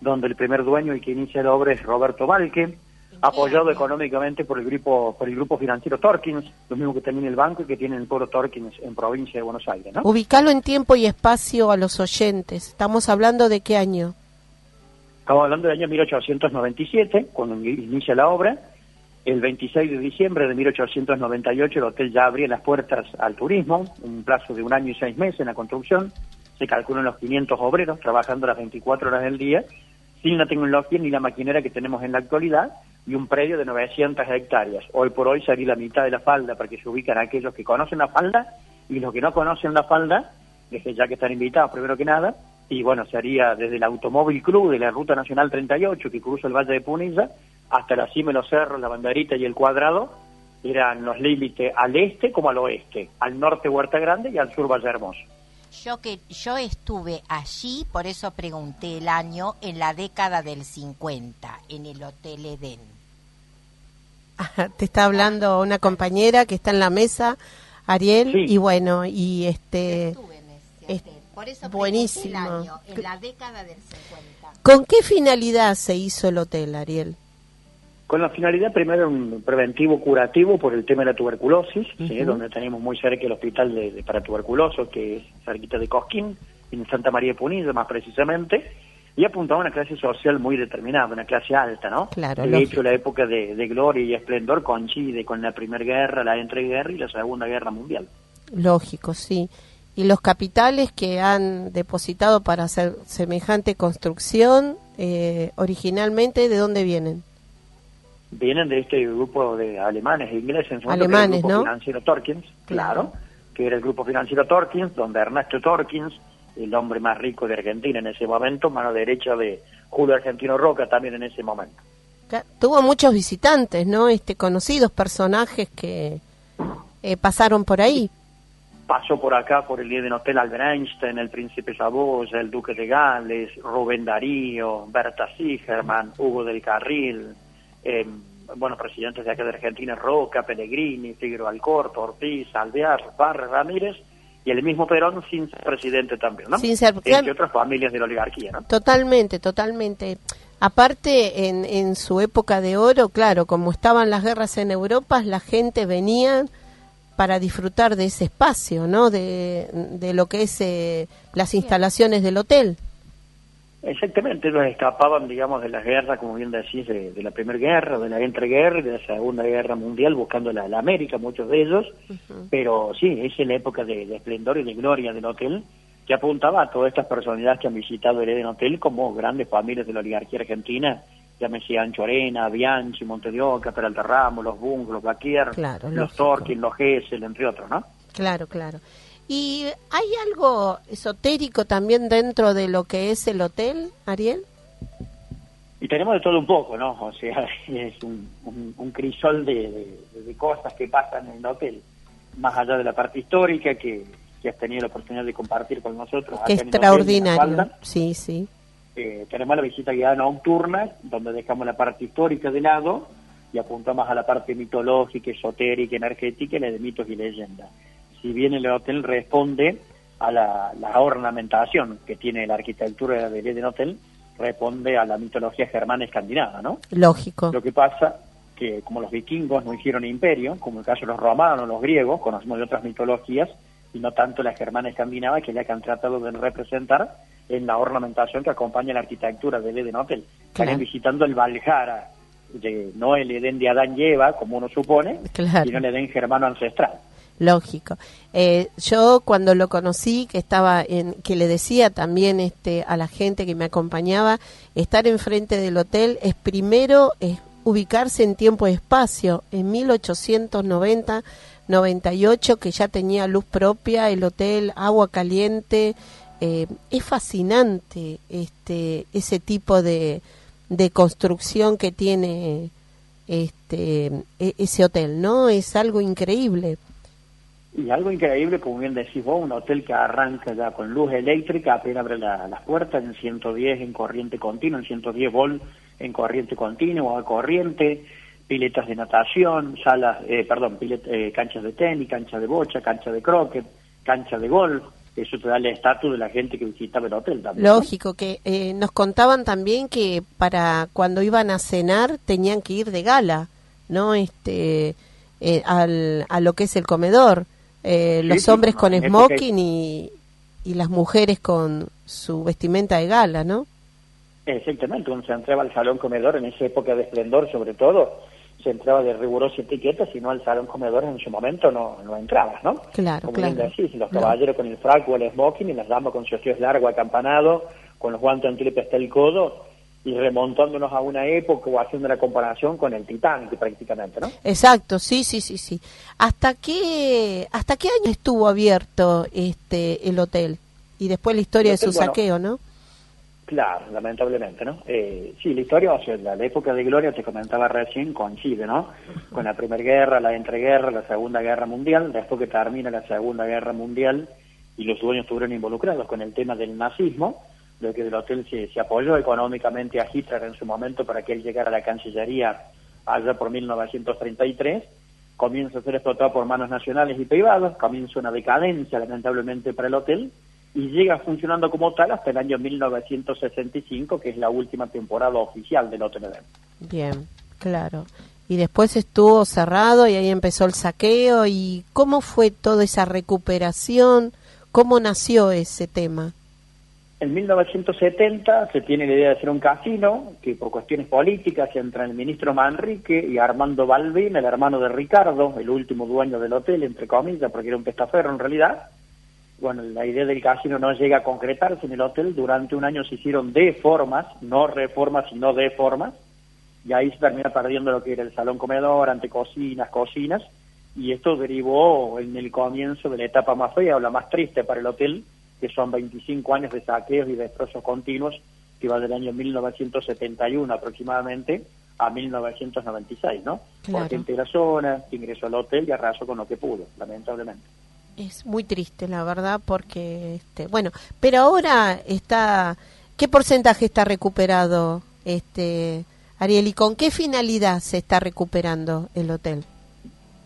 donde el primer dueño y que inicia la obra es Roberto Valque, apoyado económicamente por el grupo por el grupo financiero Torkins, lo mismo que también el banco y que tiene el pueblo Torkins en provincia de Buenos Aires, ¿no? Ubicalo en tiempo y espacio a los oyentes. Estamos hablando de qué año? Estamos hablando del año 1897, cuando inicia la obra. El 26 de diciembre de 1898 el hotel ya abría las puertas al turismo, un plazo de un año y seis meses en la construcción. Se calculan los 500 obreros trabajando las 24 horas del día, sin la tecnología ni la maquinaria que tenemos en la actualidad, y un predio de 900 hectáreas. Hoy por hoy sería la mitad de la falda para que se ubican aquellos que conocen la falda y los que no conocen la falda, desde ya que están invitados primero que nada, y bueno, sería desde el Automóvil Club de la Ruta Nacional 38 que cruza el Valle de Punilla hasta la cima de los cerros, la banderita y el cuadrado, eran los límites al este como al oeste, al norte Huerta Grande y al sur Valle Hermoso. Yo que yo estuve allí, por eso pregunté el año, en la década del 50, en el Hotel Edén. Te está hablando una compañera que está en la mesa, Ariel, Sí. y bueno, y este... Estuve en ese. Por eso buenísimo. pregunté el año, en la década del 50. ¿Con qué finalidad se hizo el hotel, Ariel? Con la finalidad primero un preventivo curativo por el tema de la tuberculosis, ¿sí? donde tenemos muy cerca el hospital de, de para tuberculosos, que es cerquita de Cosquín, en Santa María de Punilla más precisamente, y apuntaba a una clase social muy determinada, una clase alta, ¿no? Claro, De lógico. hecho, la época de, de gloria y esplendor coincide con la Primera Guerra, la entreguerra y la Segunda Guerra Mundial. Lógico, sí. ¿Y los capitales que han depositado para hacer semejante construcción, eh, originalmente, de dónde vienen? vienen de este grupo de alemanes e ingleses en su momento, Alemanes, que era el grupo ¿no? financiero Torkins, Claro. claro, que era el grupo financiero Torkins, donde Ernesto Torkins, el hombre más rico de Argentina en ese momento, mano derecha de Julio Argentino Roca también en ese momento. Tuvo muchos visitantes, ¿no? Este, conocidos personajes que eh, pasaron por ahí. Pasó por acá por el Eden Hotel Albert Einstein, el Príncipe Saboya, el Duque de Gales, Rubén Darío, Berta Sigerman, Hugo del Carril, eh, bueno, presidentes de acá de Argentina, Roca, Pellegrini, Figueroa Alcorta, Ortiz, Alvear, Barra, Ramírez, y el mismo Perón sin ser presidente también, ¿no? Sin ser- Entre otras familias de la oligarquía, ¿no? Totalmente, totalmente. Aparte, en, en su época de oro, claro, como estaban las guerras en Europa, la gente venía para disfrutar de ese espacio, ¿no? De, de lo que es eh, las instalaciones del hotel. Exactamente, ellos escapaban, digamos, de las guerras, como bien decís, de, de la Primera Guerra, de la entreguerra y de la Segunda Guerra Mundial, buscando la, la América, muchos de ellos. Pero sí, es la época de, de esplendor y de gloria del hotel, que apuntaba a todas estas personalidades que han visitado el Eden Hotel como grandes familias de la oligarquía argentina, llámese Ancho Arena, Bianchi, Monte de Oca, Peralta Ramos, los Bungs, los Baquier, Claro, los. Torkin, los Gessel, entre otros, ¿no? Claro, claro. ¿Y hay algo esotérico también dentro de lo que es el hotel, Ariel? Y tenemos de todo un poco, ¿no? O sea, es un, un- un crisol de, de- de cosas que pasan en el hotel, más allá de la parte histórica que, que has tenido la oportunidad de compartir con nosotros. Qué hotel, extraordinario. Sí, sí. Eh, tenemos la visita guiada nocturna, donde dejamos la parte histórica de lado y apuntamos a la parte mitológica, esotérica, energética y la de mitos y leyendas. Si bien el hotel responde a la, la ornamentación que tiene la arquitectura del Eden Hotel, responde a la mitología germana escandinava, ¿no? Lógico. Lo que pasa que como los vikingos no hicieron imperio, como el caso de los romanos, los griegos, conocemos de otras mitologías, y no tanto la germana escandinava, que es la que han tratado de representar en la ornamentación que acompaña la arquitectura del Eden Hotel. Claro. Estarían visitando el Valhalla, de, no el Edén de Adán y Eva, como uno supone, Claro. sino el Edén germano ancestral. Lógico. Eh, yo cuando lo conocí, que estaba en, que le decía también este a la gente que me acompañaba, estar enfrente del hotel es primero ubicarse en tiempo y espacio. En 1890, 98 que ya tenía luz propia, el hotel, agua caliente, eh, es fascinante este ese tipo de, de construcción que tiene este e- ese hotel, ¿no? Es algo increíble. Y algo increíble, como bien decís vos, un hotel que arranca ya con luz eléctrica, apenas abre la- las puertas en 110 en corriente continua, en 110 volt en corriente continua, a corriente, piletas de natación, salas, eh, perdón, pilet- eh, canchas de tenis, canchas de bocha, cancha de croquet, cancha de golf, eso te da el estatus de la gente que visitaba el hotel también. Lógico, que eh, nos contaban también que para cuando iban a cenar tenían que ir de gala, ¿no? Este, eh, al, a lo que es el comedor. Eh, los sí, hombres con en smoking y, y las mujeres con su vestimenta de gala, ¿no? Exactamente, cuando se entraba al salón comedor en esa época de esplendor sobre todo, se entraba de rigurosa etiqueta, si no al salón comedor en su momento no, no entrabas, ¿no? Claro, Como claro. decís, los No. caballeros con el frac o el smoking y las damas con su vestidos largo acampanado, con los guantes antilepe hasta el codo y remontándonos a una época o haciendo la comparación con el Titanic prácticamente, ¿no? Exacto, sí, sí, sí, sí. ¿Hasta qué, hasta qué año estuvo abierto este el hotel? Y después la historia de su bueno, saqueo, ¿no? Claro, lamentablemente, ¿no? Eh, sí, la historia, o sea, la, la época de gloria, te comentaba recién, coincide, ¿no? Con la Primera Guerra, la entreguerra, la Segunda Guerra Mundial, después que termina la Segunda Guerra Mundial y los dueños estuvieron involucrados con el tema del nazismo, lo que el hotel se, apoyó económicamente a Hitler en su momento para que él llegara a la Cancillería allá por 1933, comienza a ser explotado por manos nacionales y privadas, comienza una decadencia lamentablemente para el hotel y llega funcionando como tal hasta el año 1965, que es la última temporada oficial del Hotel. Bien, claro. Y después estuvo cerrado y ahí empezó el saqueo. ¿Y cómo fue toda esa recuperación? ¿Cómo nació ese tema? En 1970 se tiene la idea de hacer un casino que por cuestiones políticas entra el ministro Manrique y Armando Balbín, el hermano de Ricardo, el último dueño del hotel, entre comillas, porque era un pestaferro en realidad. Bueno, la idea del casino no llega a concretarse en el hotel. Durante un año se hicieron deformas, no reformas, sino deformas. Y ahí se termina perdiendo lo que era el salón comedor, antecocinas, cocinas. Y esto derivó en el comienzo de la etapa más fea o la más triste para el hotel, que son 25 años de saqueos y destrozos continuos, que va del año 1971 aproximadamente a 1996, ¿no? Claro. Porque integra zona, ingresó al hotel y arrasó con lo que pudo, lamentablemente. Es muy triste, la verdad, porque, este, bueno, pero ahora está, ¿qué porcentaje está recuperado, este, Ariel? ¿Y con qué finalidad se está recuperando el hotel?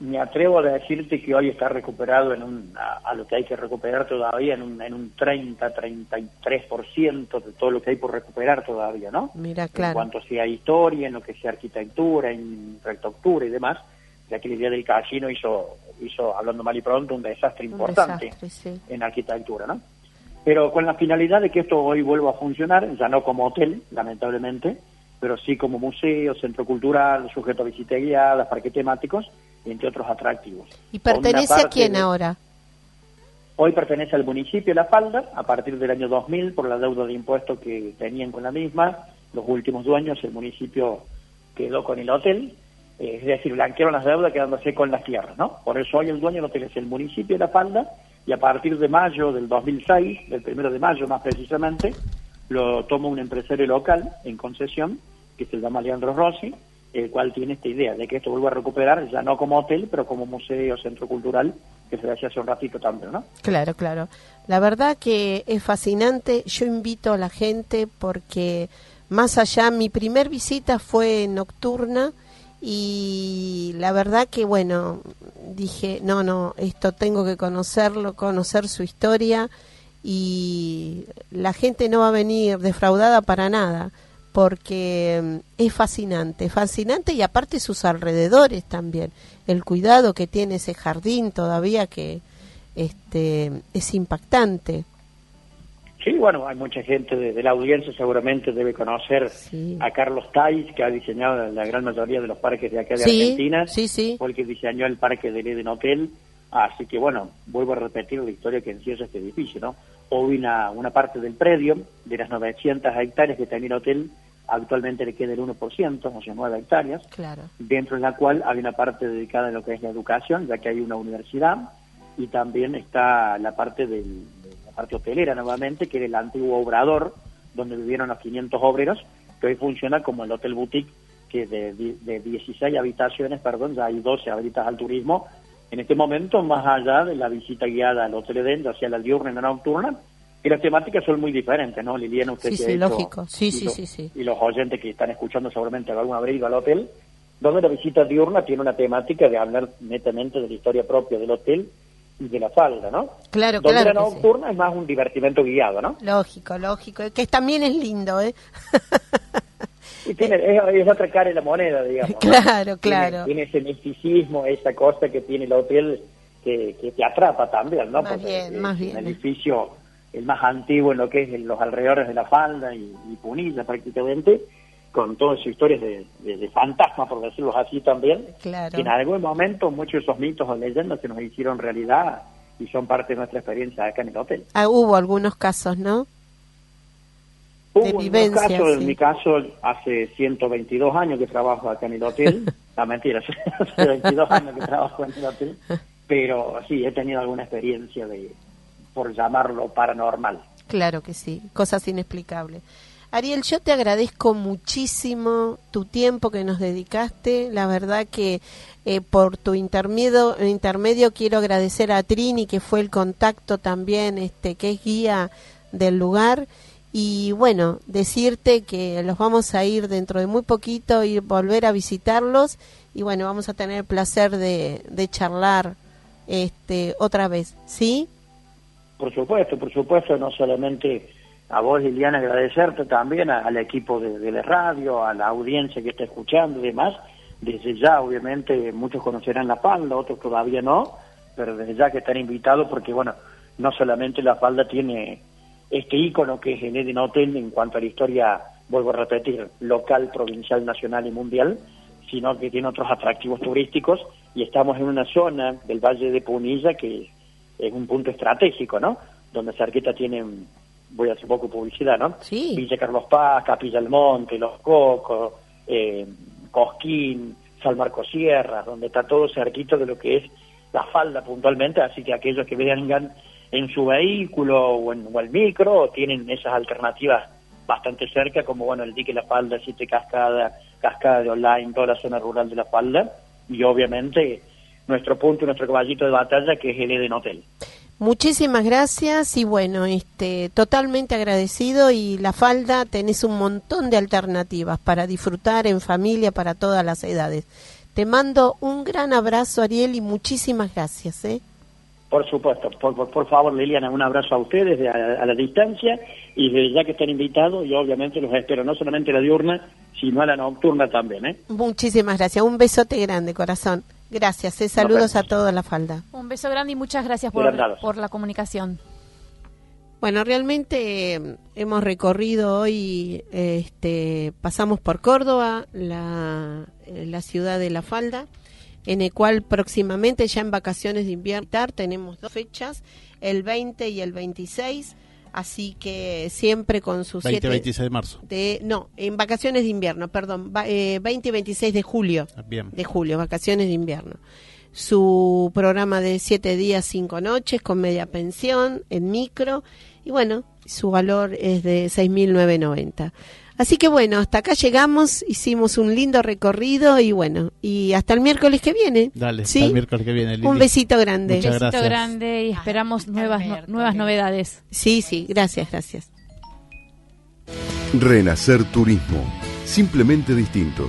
Me atrevo a decirte que hoy está recuperado en un, a, a lo que hay que recuperar todavía en un, en un 30, 33% de todo lo que hay por recuperar todavía, ¿no? Mira, En claro. cuanto sea historia, en lo que sea arquitectura, en infraestructura y demás, ya que la idea del casino hizo, hizo, hablando mal y pronto, un desastre Un importante desastre, sí. en arquitectura, ¿no? Pero con la finalidad de que esto hoy vuelva a funcionar, ya no como hotel, lamentablemente, pero sí como museo, centro cultural, sujeto a visita guiada, parques temáticos, entre otros atractivos. ¿Y pertenece a quién ahora? Hoy pertenece al municipio La Falda, a partir del año 2000, por la deuda de impuestos que tenían con la misma. Los últimos dueños, el municipio quedó con el hotel, eh, es decir, blanquearon las deudas quedándose con las tierras, ¿no? Por eso hoy el dueño del hotel es el municipio de La Falda, y a partir de mayo del 2006, del primero de mayo más precisamente, lo toma un empresario local en concesión, que se llama Leandro Rossi, el cual tiene esta idea de que esto vuelva a recuperar, ya no como hotel, pero como museo, centro cultural, que se decía hace un ratito también, ¿no? Claro, claro. La verdad que es fascinante. Yo invito a la gente porque más allá, mi primer visita fue nocturna y la verdad que bueno, dije, no, no, esto tengo que conocerlo, conocer su historia y la gente no va a venir defraudada para nada porque mm, es fascinante, fascinante y aparte sus alrededores también, el cuidado que tiene ese jardín todavía que este es impactante. Sí, bueno, hay mucha gente de, de la audiencia seguramente debe conocer Sí. a Carlos Tais, que ha diseñado la gran mayoría de los parques de acá de Sí, Argentina. sí, sí. Fue el que diseñó el parque del Eden Hotel. Así que, bueno, vuelvo a repetir la historia que encierra este edificio, ¿no? Hoy una, una parte del predio, de las 900 hectáreas que tenía el hotel, actualmente le queda el 1%, o sea, 9 hectáreas Claro. dentro de la cual hay una parte dedicada a lo que es la educación, ya que hay una universidad, y también está la parte del, de la parte hotelera nuevamente, que era el antiguo obrador, donde vivieron los 500 obreros, que hoy funciona como el hotel boutique, que de, de 16 habitaciones, perdón, ya hay 12 habilitas al turismo. En este momento, más allá de la visita guiada al Hotel Eden, ya sea la diurna y la nocturna, y las temáticas son muy diferentes, ¿no? Liliana, usted Sí, que sí, ha hecho- lógico. Sí, y sí, lo- sí, sí. y los oyentes que están escuchando seguramente algún haber ido al hotel, donde la visita diurna tiene una temática de hablar netamente de la historia propia del hotel y de la falda, ¿no? Claro, Donde claro la sí. nocturna es más un divertimento guiado, ¿no? Lógico, lógico. Que también es lindo, ¿eh? Y tiene, es, es otra cara de la moneda, digamos. ¿no? Claro, claro. Tiene, tiene ese misticismo, esa cosa que tiene el hotel que, que te atrapa también, ¿no? Más Porque bien, es más un bien. edificio el más antiguo en lo que es en los alrededores de la falda y, y Punilla prácticamente, con todas sus historias de, de, de fantasma, por decirlo así también, Claro. que en algún momento muchos de esos mitos o leyendas se nos hicieron realidad y son parte de nuestra experiencia acá en el hotel. Ah, hubo algunos casos, ¿no? Hubo De vivencia, casos, sí. en mi caso, hace 122 años que trabajo acá en el hotel. La mentira, hace 22 años que trabajo en el hotel. Pero sí, he tenido alguna experiencia de, por llamarlo paranormal. Claro que sí, cosas inexplicables. Ariel, yo te agradezco muchísimo tu tiempo que nos dedicaste. La verdad que eh, por tu intermedio, intermedio quiero agradecer a Trini, que fue el contacto también, este, que es guía del lugar. Y bueno, decirte que los vamos a ir dentro de muy poquito y volver a visitarlos. Y bueno, vamos a tener el placer de, de charlar este, otra vez. ¿Sí? Por supuesto, por supuesto, no solamente a vos, Liliana, agradecerte también al equipo de, de la radio, a la audiencia que está escuchando y demás. Desde ya, obviamente, muchos conocerán La Falda, otros todavía no, pero desde ya que están invitados porque, bueno, no solamente La Falda tiene este ícono que es el Eden Hotel en cuanto a la historia, vuelvo a repetir, local, provincial, nacional y mundial, sino que tiene otros atractivos turísticos y estamos en una zona del Valle de Punilla que es un punto estratégico, ¿no? Donde cerquita tienen, voy a hacer poco publicidad, ¿no? Sí. Villa Carlos Paz, Capilla del Monte, Los Cocos, eh, Cosquín, San Marcos Sierra, donde está todo cerquito de lo que es la falda puntualmente, así que aquellos que vengan en su vehículo o en o el micro tienen esas alternativas bastante cerca, como bueno el dique La Falda, Siete Cascada, Cascada de Online, toda la zona rural de La Falda, y obviamente nuestro punto, nuestro caballito de batalla, que es el Eden Hotel. Muchísimas gracias y bueno, este, totalmente agradecido y la falda tenés un montón de alternativas para disfrutar en familia para todas las edades. Te mando un gran abrazo Ariel y muchísimas gracias. ¿eh? Por supuesto, por, por, por favor Liliana, un abrazo a ustedes de- a, a la distancia y desde ya que están invitados, yo obviamente los espero no solamente a la diurna, sino a la nocturna también. ¿eh? Muchísimas gracias, un besote grande corazón. Gracias, ¿eh? saludos a toda la falda. Un beso grande y muchas gracias por, por la comunicación. Bueno, realmente eh, hemos recorrido hoy, este, pasamos por Córdoba, la, eh, la ciudad de La Falda, en el cual próximamente ya en vacaciones de invierno tenemos dos fechas, el 20 y el 26, así que siempre con sus 20 siete 26 de marzo. de no, en vacaciones de invierno, perdón, va- eh, 20 y 26 de julio Bien. de julio, vacaciones de invierno. Su programa de siete días, cinco noches, con media pensión, en micro, y bueno, su valor es de 6.990. Así que bueno, hasta acá llegamos, hicimos un lindo recorrido y bueno, y hasta el miércoles que viene. Dale, ¿sí? hasta el miércoles que viene. Lili. Un besito grande. Muchas Besito gracias. grande y esperamos nuevas, no- nuevas novedades. Sí, sí, gracias, gracias. Renacer Turismo. Simplemente distintos.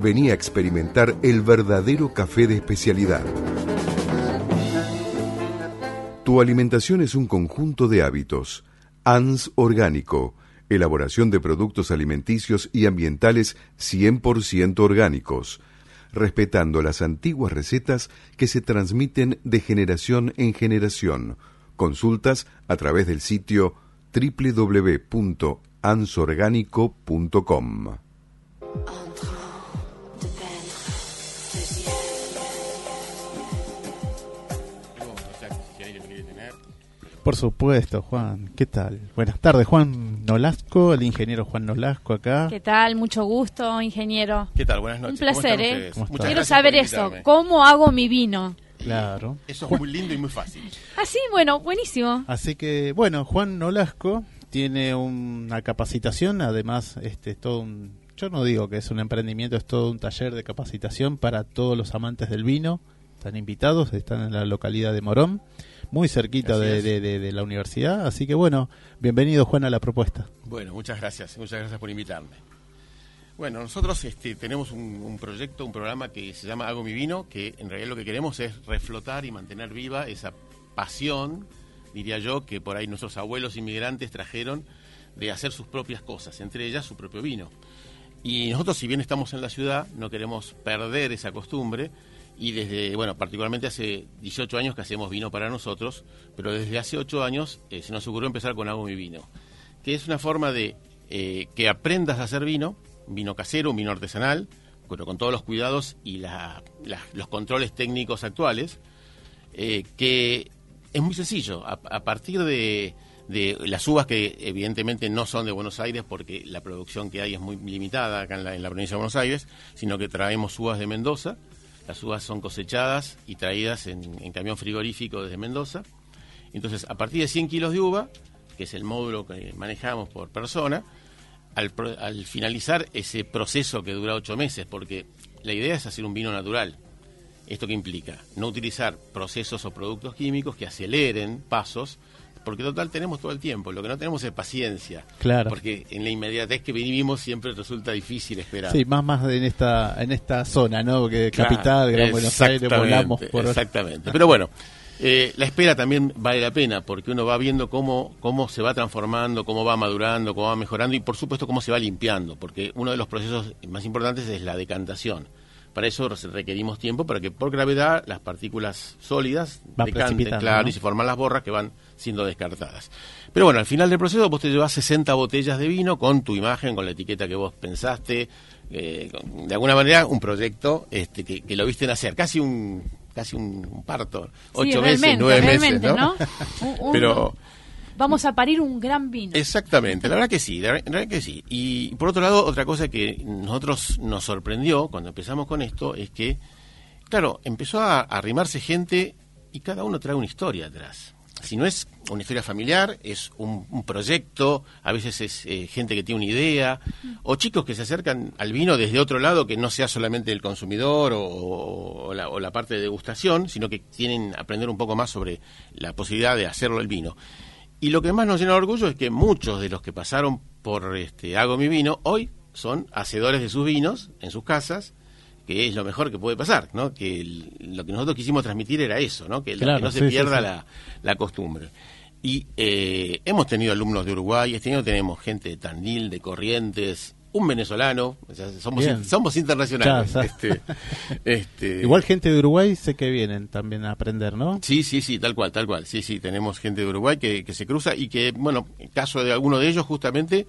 venía a experimentar el verdadero café de especialidad. Tu alimentación es un conjunto de hábitos. ANS Orgánico, elaboración de productos alimenticios y ambientales 100% orgánicos, respetando las antiguas recetas que se transmiten de generación en generación. Consultas a través del sitio www.ansorgánico.com. Por supuesto, Juan. ¿Qué tal? Buenas tardes, Juan Nolasco, el ingeniero Juan Nolasco acá. ¿Qué tal? Mucho gusto, ingeniero. ¿Qué tal? Buenas noches. Un placer, ¿Cómo están ¿eh? Quiero gracias saber por eso. ¿cómo hago mi vino? Claro. Eso es muy lindo y muy fácil. Ah, sí, bueno, buenísimo. Así que, bueno, Juan Nolasco tiene una capacitación, además, este, es todo un, yo no digo que es un emprendimiento, es todo un taller de capacitación para todos los amantes del vino. Están invitados, están en la localidad de Morón, muy cerquita de- de la universidad. Así que, bueno, bienvenido, Juan, a la propuesta. Bueno, muchas gracias. Muchas gracias por invitarme. Bueno, nosotros este, tenemos un, un proyecto, un programa que se llama Hago mi vino, que en realidad lo que queremos es reflotar y mantener viva esa pasión, diría yo, que por ahí nuestros abuelos inmigrantes trajeron de hacer sus propias cosas, entre ellas su propio vino. Y nosotros, si bien estamos en la ciudad, no queremos perder esa costumbre. Y desde, bueno, particularmente hace 18 años que hacemos vino para nosotros, pero desde hace 8 años eh, se nos ocurrió empezar con Hago mi vino, que es una forma de eh, que aprendas a hacer vino, vino casero, vino artesanal, pero con todos los cuidados y la- los controles técnicos actuales, eh, que es muy sencillo. A, partir de, de las uvas que evidentemente no son de Buenos Aires porque la producción que hay es muy limitada acá en la provincia de Buenos Aires, sino que traemos uvas de Mendoza. Las uvas son cosechadas y traídas en, camión frigorífico desde Mendoza. Entonces, a partir de 100 kilos de uva, que es el módulo que manejamos por persona, al, al finalizar ese proceso que dura ocho meses, porque la idea es hacer un vino natural. ¿Esto qué implica? No utilizar procesos o productos químicos que aceleren pasos, porque total tenemos todo el tiempo. Lo que no tenemos es paciencia. Claro. Porque en la inmediatez que vivimos siempre resulta difícil esperar. Sí, más más en esta en esta zona, ¿no? Porque Claro, capital, Gran Buenos Aires, exactamente, volamos por Exactamente. Pero bueno, eh, la espera también vale la pena porque uno va viendo cómo, cómo se va transformando, cómo va madurando, cómo va mejorando y por supuesto cómo se va limpiando, porque uno de los procesos más importantes es la decantación. Para eso requerimos tiempo para que por gravedad las partículas sólidas Va decanten, claro, ¿no? y se forman las borras que van siendo descartadas. Pero bueno, al final del proceso vos te llevas 60 botellas de vino con tu imagen, con la etiqueta que vos pensaste, eh, de alguna manera un proyecto este, que, que lo viste nacer, casi un casi un, un parto, ocho sí, meses, nueve meses, ¿no? Un- un- Pero Vamos a parir un gran vino. Exactamente, la verdad que sí, la verdad la verdad que sí. Y por otro lado, otra cosa que nosotros nos sorprendió cuando empezamos con esto es que, claro, empezó a arrimarse gente y cada uno trae una historia atrás. Si no es una historia familiar, es un, proyecto, a veces es eh, gente que tiene una idea, o chicos que se acercan al vino desde otro lado que no sea solamente el consumidor o, o la, o la parte de degustación, sino que tienen aprender un poco más sobre la posibilidad de hacerlo el vino. Y lo que más nos llena de orgullo es que muchos de los que pasaron por este Hago mi vino hoy son hacedores de sus vinos en sus casas, que es lo mejor que puede pasar, ¿no? Que el- lo que nosotros quisimos transmitir era eso, ¿no? Que, la- Claro, que no se sí, pierda sí. La, la costumbre. Y eh, hemos tenido alumnos de Uruguay, este año tenemos gente de Tandil, de Corrientes, un venezolano, o sea, somos, in- somos internacionales. Ya. este, este, Igual gente de Uruguay sé que vienen también a aprender, ¿no? Sí, sí, sí, tal cual, tal cual. Sí, sí, tenemos gente de Uruguay que, que se cruza y que, bueno, en caso de alguno de ellos, justamente,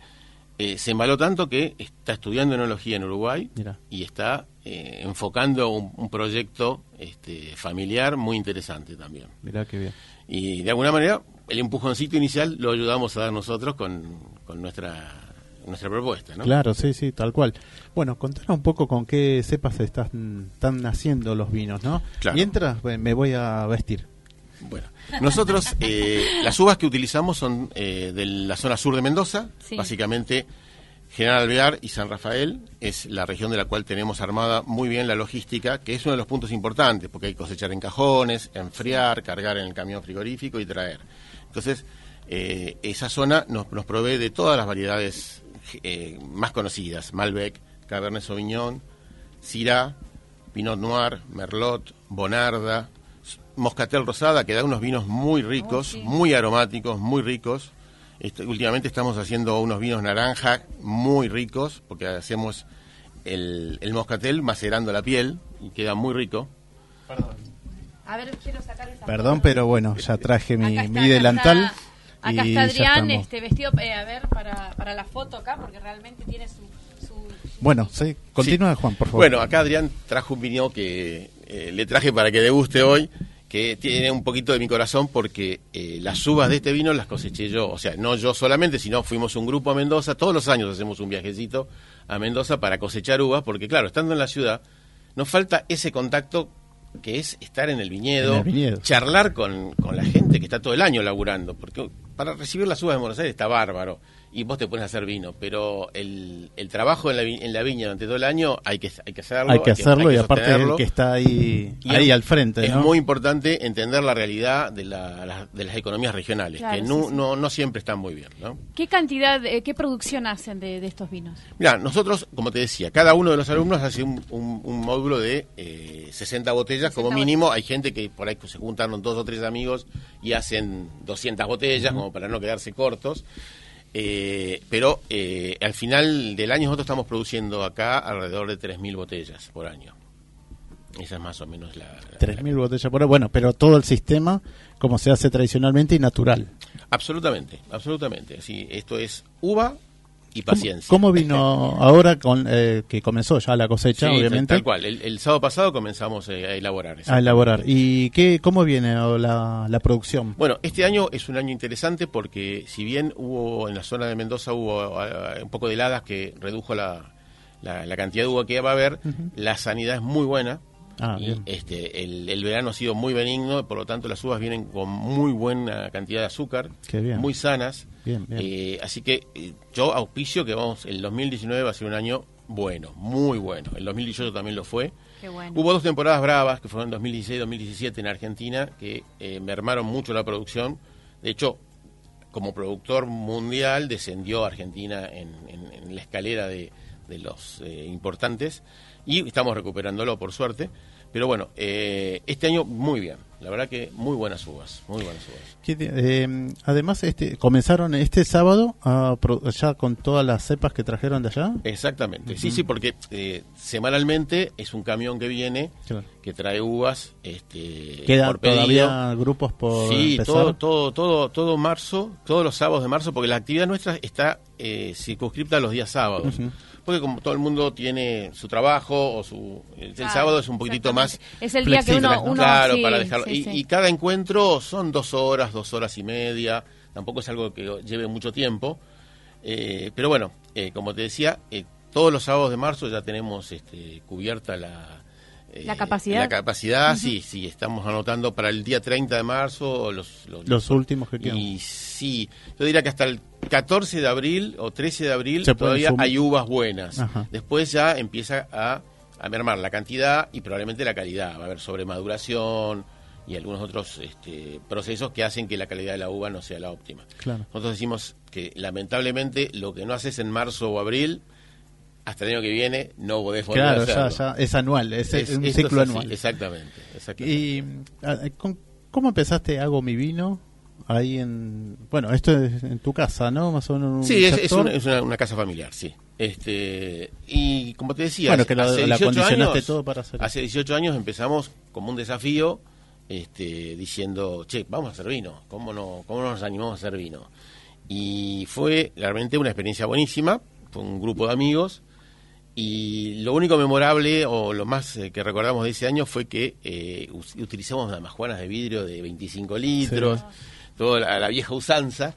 eh, se embaló tanto que está estudiando enología en Uruguay Mira. y está eh, enfocando un, un proyecto este, familiar muy interesante también. Mirá qué bien. Y de alguna manera, el empujoncito inicial lo ayudamos a dar nosotros con, con nuestra, nuestra propuesta, ¿no? Claro, sí, sí, tal cual. Bueno, contanos un poco con qué cepas están, están naciendo los vinos, ¿no? Claro. Mientras me voy a vestir. Bueno, nosotros, eh, las uvas que utilizamos son eh, de la zona sur de Mendoza, Sí. básicamente General Alvear y San Rafael, es la región de la cual tenemos armada muy bien la logística, que es uno de los puntos importantes, porque hay que cosechar en cajones, enfriar, cargar en el camión frigorífico y traer. Entonces, eh, esa zona nos, nos provee de todas las variedades eh, más conocidas, Malbec, Cabernet Sauvignon, Syrah, Pinot Noir, Merlot, Bonarda, Moscatel Rosada, que da unos vinos muy ricos, muy aromáticos, muy ricos. Este, últimamente estamos haciendo unos vinos naranja muy ricos, porque hacemos el, el moscatel macerando la piel y queda muy rico. A ver, quiero sacar esa Perdón, foto. pero bueno, ya traje mi, Acá está, mi acá delantal. está- Acá y está Adrián, este vestido, eh, a ver, para, para la foto acá, porque realmente tiene su... su- Bueno, sí, continúa Juan, por favor. Bueno, acá Adrián trajo un vino que eh, le traje para que deguste hoy, que tiene un poquito de mi corazón porque eh, las uvas de este vino las coseché yo, o sea, no yo solamente, sino fuimos un grupo a Mendoza, todos los años hacemos un viajecito a Mendoza para cosechar uvas, porque claro, estando en la ciudad, nos falta ese contacto que es estar en el viñedo, En el viñedo. charlar con, con la gente que está todo el año laburando, porque para recibir las uvas de Buenos Aires está bárbaro y vos te pones a hacer vino, pero el, el trabajo en la, vi- en la viña durante todo el año hay que, hay que hacerlo. hay que hacerlo hay y aparte el que está ahí, Y ahí es- al frente, Es ¿no? muy importante entender la realidad de, la- la- de las economías regionales, Claro, que sí, no, sí. no, no siempre están muy bien. ¿no? ¿Qué cantidad, eh, qué producción hacen de, de estos vinos? Mira, nosotros, como te decía, cada uno de los alumnos hace un, un- un módulo de eh, 60 botellas 60 como mínimo. Hay gente que por ahí se juntaron dos o tres amigos y hacen 200 botellas como para no quedarse cortos. Eh, pero eh, al final del año nosotros estamos produciendo acá alrededor de 3.000 botellas por año. Esa es más o menos la... la- 3.000 botellas por hora. Bueno, pero todo el sistema como se hace tradicionalmente y natural. Absolutamente, absolutamente. Sí, esto es uva y ¿Cómo, paciencia. cómo vino ahora con eh, que comenzó ya la cosecha, Sí, obviamente? Tal cual. El, el sábado pasado comenzamos eh, a elaborar. A elaborar. ¿Y qué, cómo viene la, la producción? Bueno, este año es un año interesante porque si bien hubo en la zona de Mendoza hubo eh, un poco de heladas que redujo la, la, la cantidad de uva que va a haber, la sanidad es muy buena. Ah, y bien. este, el, el verano ha sido muy benigno, por lo tanto las uvas vienen con muy buena cantidad de azúcar, Qué bien. muy sanas. Bien, bien. Eh, así que eh, yo auspicio que vamos, el 2019 va a ser un año bueno, muy bueno. El 2018 también lo fue. Qué bueno. Hubo dos temporadas bravas, que fueron 2016 y 2017 en Argentina, que eh, mermaron mucho la producción. De hecho, como productor mundial, descendió Argentina en, en- en la escalera de, de los eh, importantes y estamos recuperándolo, por suerte. Pero bueno, eh, este año muy bien. La verdad que muy buenas uvas, muy buenas uvas. ¿Qué te- eh, además, este, comenzaron este sábado a ya con todas las cepas que trajeron de allá. Exactamente, sí, sí, porque eh, semanalmente es un camión que viene, Claro. que trae uvas este, ¿Quedan todavía grupos por Sí, empezar? todo, todo, todo, todo marzo, todos los sábados de marzo, porque la actividad nuestra está eh, circunscripta a los días sábados. Porque como todo el mundo tiene su trabajo o su... El, sábado es un poquitito más... Es el día que uno... ¿no? uno claro, sí, para dejarlo. sí, y, sí. y cada encuentro son dos horas, dos horas y media. Tampoco es algo que lleve mucho tiempo. Eh, pero bueno, eh, como te decía, eh, todos los sábados de marzo ya tenemos este, cubierta la... La capacidad. La capacidad, sí, sí. Estamos anotando para el día 30 de marzo los, los, Los últimos que quedan. y sí, yo diría que hasta el 14 de abril o 13 de abril todavía hay uvas buenas. Ajá. Después ya empieza a, a mermar la cantidad y probablemente la calidad. Va a haber sobremaduración y algunos otros este, procesos que hacen que la calidad de la uva no sea la óptima. Claro. Nosotros decimos que lamentablemente lo que no haces en marzo o abril, hasta el año que viene no podés volver Claro, a hacerlo. ya es anual, es, Es- un ciclo es anual. Exactamente. exactamente. ¿Y ah, con- cómo empezaste Hago mi vino? Ahí en. Bueno, esto es en tu casa, ¿no? Más o menos Sí, es, una, es una- una casa familiar, sí. Este, y como te decía, Bueno, que la- hace la 18 acondicionaste años, todo para hacer Hace 18 años empezamos como un desafío este, diciendo, che, vamos a hacer vino, ¿cómo no, ¿cómo no nos animamos a hacer vino? Y fue realmente una experiencia buenísima, fue un grupo de amigos, y lo único memorable o lo más eh, que recordamos de ese año fue que eh, us- utilizamos damajuanas de vidrio de 25 litros, toda la, la vieja usanza,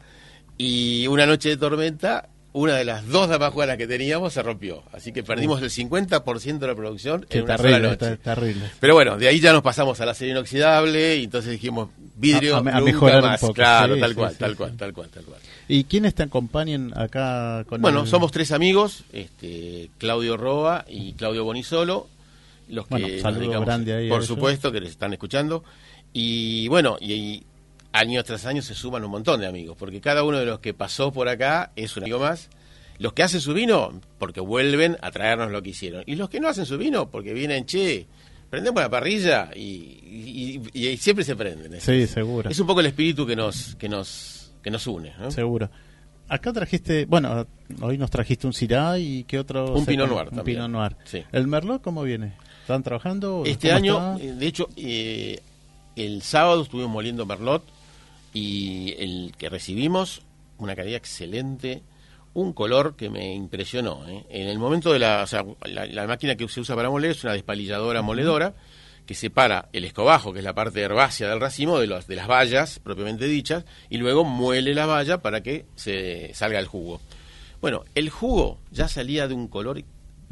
y una noche de tormenta, una de las dos damajuanas que teníamos se rompió. Así que perdimos el 50% de la producción Qué en una terrible, sola noche. ter- terrible. Pero bueno, de ahí ya nos pasamos a la serie inoxidable y entonces dijimos vidrio A- a- a nunca mejorar un más. poco. Claro, Sí, tal sí, cual, sí, tal cual, tal cual, tal cual. ¿Y quiénes te acompañan acá con Bueno, el- somos tres amigos, este, Claudio Roa y Claudio Bonisolo, los que Bueno, nos saludo dedicamos, grande ahí por supuesto que les están escuchando y bueno, y, y año tras año se suman un montón de amigos, porque cada uno de los que pasó por acá es un amigo más. Los que hacen su vino, porque vuelven a traernos lo que hicieron. Y los que no hacen su vino, porque vienen, che, prendemos la parrilla y, y- y- y siempre se prenden. Es, Sí, seguro. es un poco el espíritu que nos, que nos, que nos une. ¿no? Seguro. Acá trajiste, bueno, hoy nos trajiste un Syrah y qué otro. Un? Pinot Noir Un también. Pinot Noir. Sí. ¿El Merlot cómo viene? ¿Están trabajando? Este ¿Cómo año, está? eh, de hecho, eh, el sábado estuvimos moliendo Merlot y el que recibimos, una calidad excelente, un color que me impresionó. ¿eh? En el momento de la, o sea, la, la máquina que se usa para moler es una despalilladora moledora que separa el escobajo, que es la parte herbácea del racimo, de, los, de las bayas propiamente dichas, y luego muele la valla para que se salga el jugo. Bueno, el jugo ya salía de un color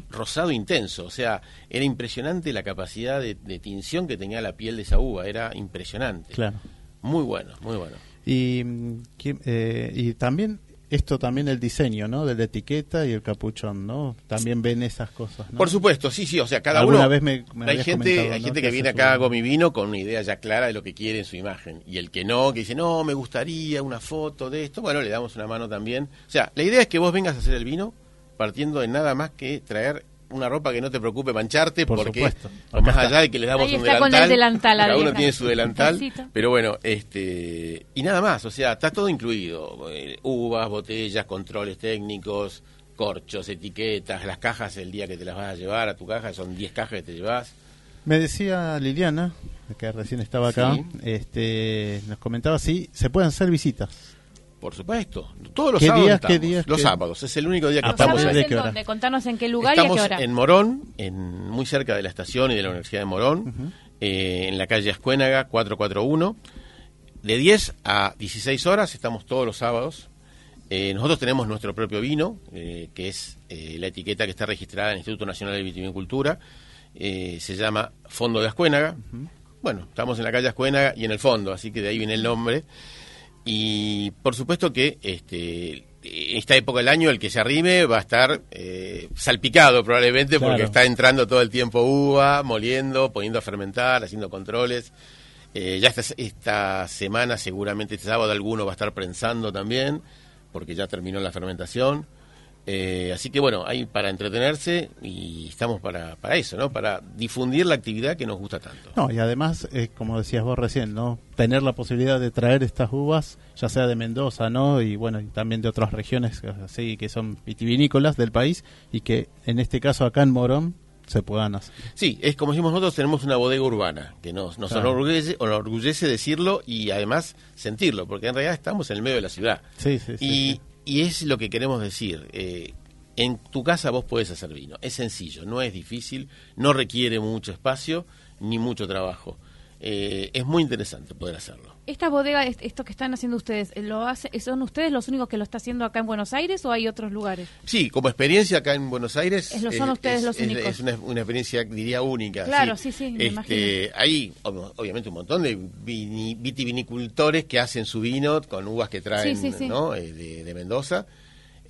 rosado intenso, o sea, era impresionante la capacidad de, de tinción que tenía la piel de esa uva, era impresionante. Claro. Muy bueno, muy bueno. Y, mm, ¿quién- eh, y también esto también el diseño, ¿no? De la etiqueta y el capuchón, ¿no? También ven esas cosas, ¿no? Por supuesto, sí, sí, o sea, cada uno... vez me- me hay gente, hay ¿no? gente que que viene acá su- a Gomi Vino con una idea ya clara de lo que quiere en su imagen. Y el que no, que dice, no, me gustaría una foto de esto, bueno, le damos una mano también. O sea, la idea es que vos vengas a hacer el vino partiendo de nada más que traer una ropa que no te preocupe mancharte, Por porque supuesto. más está. allá de que les damos Ahí un está con delantal, el delantal, la cada uno tiene su delantal, pero bueno, este y nada más, o sea, está todo incluido, eh, uvas, botellas, controles técnicos, corchos, etiquetas, las cajas el día que te las vas a llevar a tu caja, son 10 cajas que te llevas. Me decía Liliana, que recién estaba acá, Sí. este, nos comentaba si se pueden hacer visitas. Por supuesto, todos los ¿Qué sábados días, estamos. qué días, los qué- sábados, es el único día que ¿A ¿Los estamos ahí. en dónde? Contanos en qué lugar y Estamos a qué hora. en Morón, en, muy cerca de la estación y de la Universidad de Morón, eh, en la calle Ascuénaga 441. De 10 a 16 horas estamos todos los sábados. Eh, nosotros tenemos nuestro propio vino, eh, que es eh, la etiqueta que está registrada en el Instituto Nacional de Vitivinicultura. Eh, se llama Fondo de Ascuénaga. Bueno, estamos en la calle Ascuénaga y en el fondo, así que de ahí viene el nombre. Y por supuesto que este, en esta época del año el que se arrime va a estar eh, salpicado probablemente porque está entrando todo el tiempo uva, moliendo, poniendo a fermentar, haciendo controles. Eh, ya esta, esta semana seguramente este sábado alguno va a estar prensando también porque ya terminó la fermentación. Eh, así que bueno, hay para entretenerse y estamos para, para eso, ¿no? Para difundir la actividad que nos gusta tanto. No, y además, eh, como decías vos recién, ¿no? Tener la posibilidad de traer estas uvas, ya sea de Mendoza, ¿no? Y bueno, y también de otras regiones así que son vitivinícolas del país y que en este caso acá en Morón se puedan hacer. Sí, es como decimos nosotros, tenemos una bodega urbana, que nos, nos Claro. enorgullece, enorgullece decirlo y además sentirlo, porque en realidad estamos en el medio de la ciudad. Sí, sí, y, sí. Y es lo que queremos decir. eh, en tu casa vos podés hacer vino. Es sencillo, no es difícil, no requiere mucho espacio ni mucho trabajo. Eh, es muy interesante poder hacerlo. Esta bodega, est- esto que están haciendo ustedes, ¿lo hace, ¿son ustedes los únicos que lo está haciendo acá en Buenos Aires o hay otros lugares? Sí, como experiencia acá en Buenos Aires. Es lo- son ustedes los únicos. Es una, una experiencia, diría, única. Claro, sí, sí, me Este. Hay, ob- obviamente, un montón de vini- vitivinicultores que hacen su vino con uvas que traen Sí, sí, sí. ¿no? Eh, de, de Mendoza.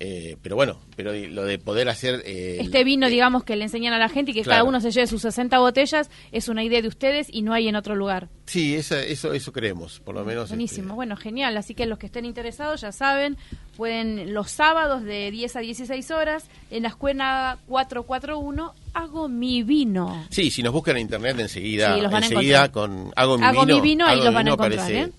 Eh, pero bueno, pero lo de poder hacer. eh, Este vino, eh, digamos, que le enseñan a la gente y que Claro. cada uno se lleve sus 60 botellas, es una idea de ustedes y no hay en otro lugar. Sí, esa- eso, eso creemos, por lo menos. Buenísimo, este, bueno, genial. Así que los que estén interesados ya saben, pueden los sábados de 10 a 16 horas en la escuela 441 hago mi vino. Sí, si nos buscan en internet enseguida, Sí, los van enseguida con hago mi Hago vino, mi vino, ahí Hago los mi van a encontrar, aparece- ¿eh?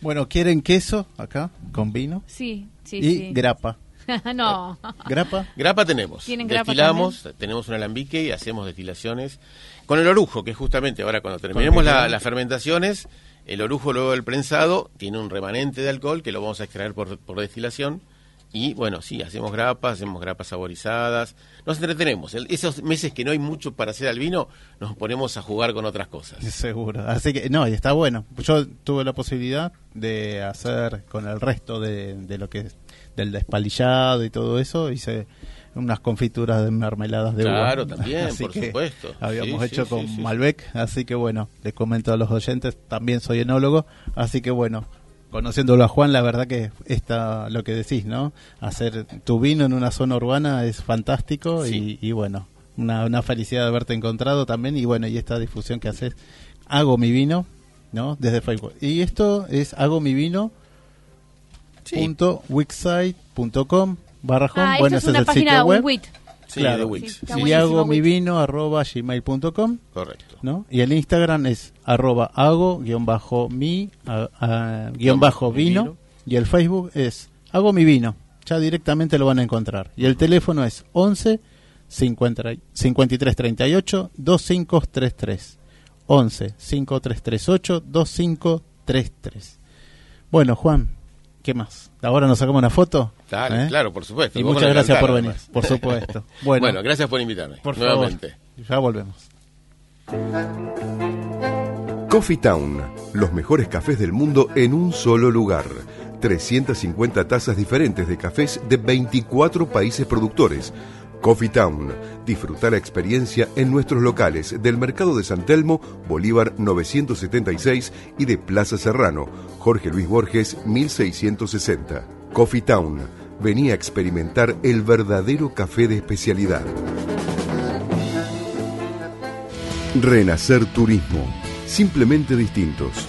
Bueno, ¿quieren queso acá con vino? Sí, sí, y sí. grapa. no. ¿Grapa? Grapa tenemos. ¿Tienen grapa Destilamos, tenemos un alambique y hacemos destilaciones. Con el orujo, que justamente ahora cuando terminemos la- las fermentaciones, el orujo luego del prensado tiene un remanente de alcohol que lo vamos a extraer por, por destilación. Y bueno, sí, hacemos grapas, hacemos grapas saborizadas. Nos entretenemos. El- esos meses que no hay mucho para hacer al vino, nos ponemos a jugar con otras cosas. Seguro. Así que, no, y está bueno. Yo tuve la posibilidad de hacer con el resto de, de lo que del despalillado y todo eso, hice unas confituras de mermeladas de uva. Claro, también, Así por que supuesto. Habíamos Sí, hecho sí, con sí. Malbec, así que bueno, les comento a los oyentes, también soy enólogo, así que bueno, conociéndolo a Juan, la verdad que está lo que decís, ¿no? Hacer tu vino en una zona urbana es fantástico y, y bueno, una, una felicidad de haberte encontrado también y bueno, y esta difusión que haces, hago mi vino, ¿no? Desde Facebook. Y esto es hago mi vino Sí, punto wixsite.com barra home. Ah, bueno, es una el página sitio de web. WIT. sí, claro. de Wix. Sí, y hago mi vino arroba gmail.com Correcto. ¿no? Y el Instagram es arroba hago guion bajo mi a- a- guion bajo vino vino. y el Facebook es hago mi vino. Ya directamente lo van a encontrar. Y el teléfono es 11 50 53 38 2533. 11 5338 2533. Bueno, Juan, ¿qué más? ¿Ahora nos sacamos una foto? Dale, ¿Eh? claro, por supuesto. Y muchas gracias por venir, además. por supuesto. Bueno, Bueno, gracias por invitarme. por favor, nuevamente. ya volvemos. Coffee Town, los mejores cafés del mundo en un solo lugar. 350 tazas diferentes de cafés de 24 países productores. Coffee Town, disfrutar la experiencia en nuestros locales del Mercado de San Telmo, Bolívar 976 y de Plaza Serrano, Jorge Luis Borges 1660. Coffee Town, venía a experimentar el verdadero café de especialidad. Renacer Turismo. Simplemente distintos.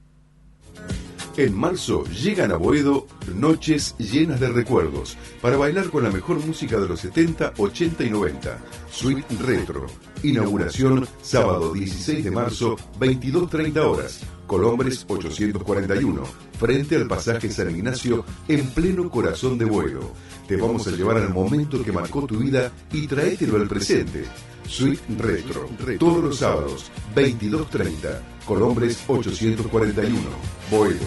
En marzo llegan a Boedo noches llenas de recuerdos para bailar con la mejor música de los 70, 80 y 90. Suite Retro. Inauguración sábado 16 de marzo, 22.30 horas. Colombres 841, frente al pasaje San Ignacio, en pleno corazón de Boedo. Te vamos a llevar al momento que marcó tu vida y traételo al presente. Suite Retro, todos los sábados, 22.30, Colombres 841, Boedo.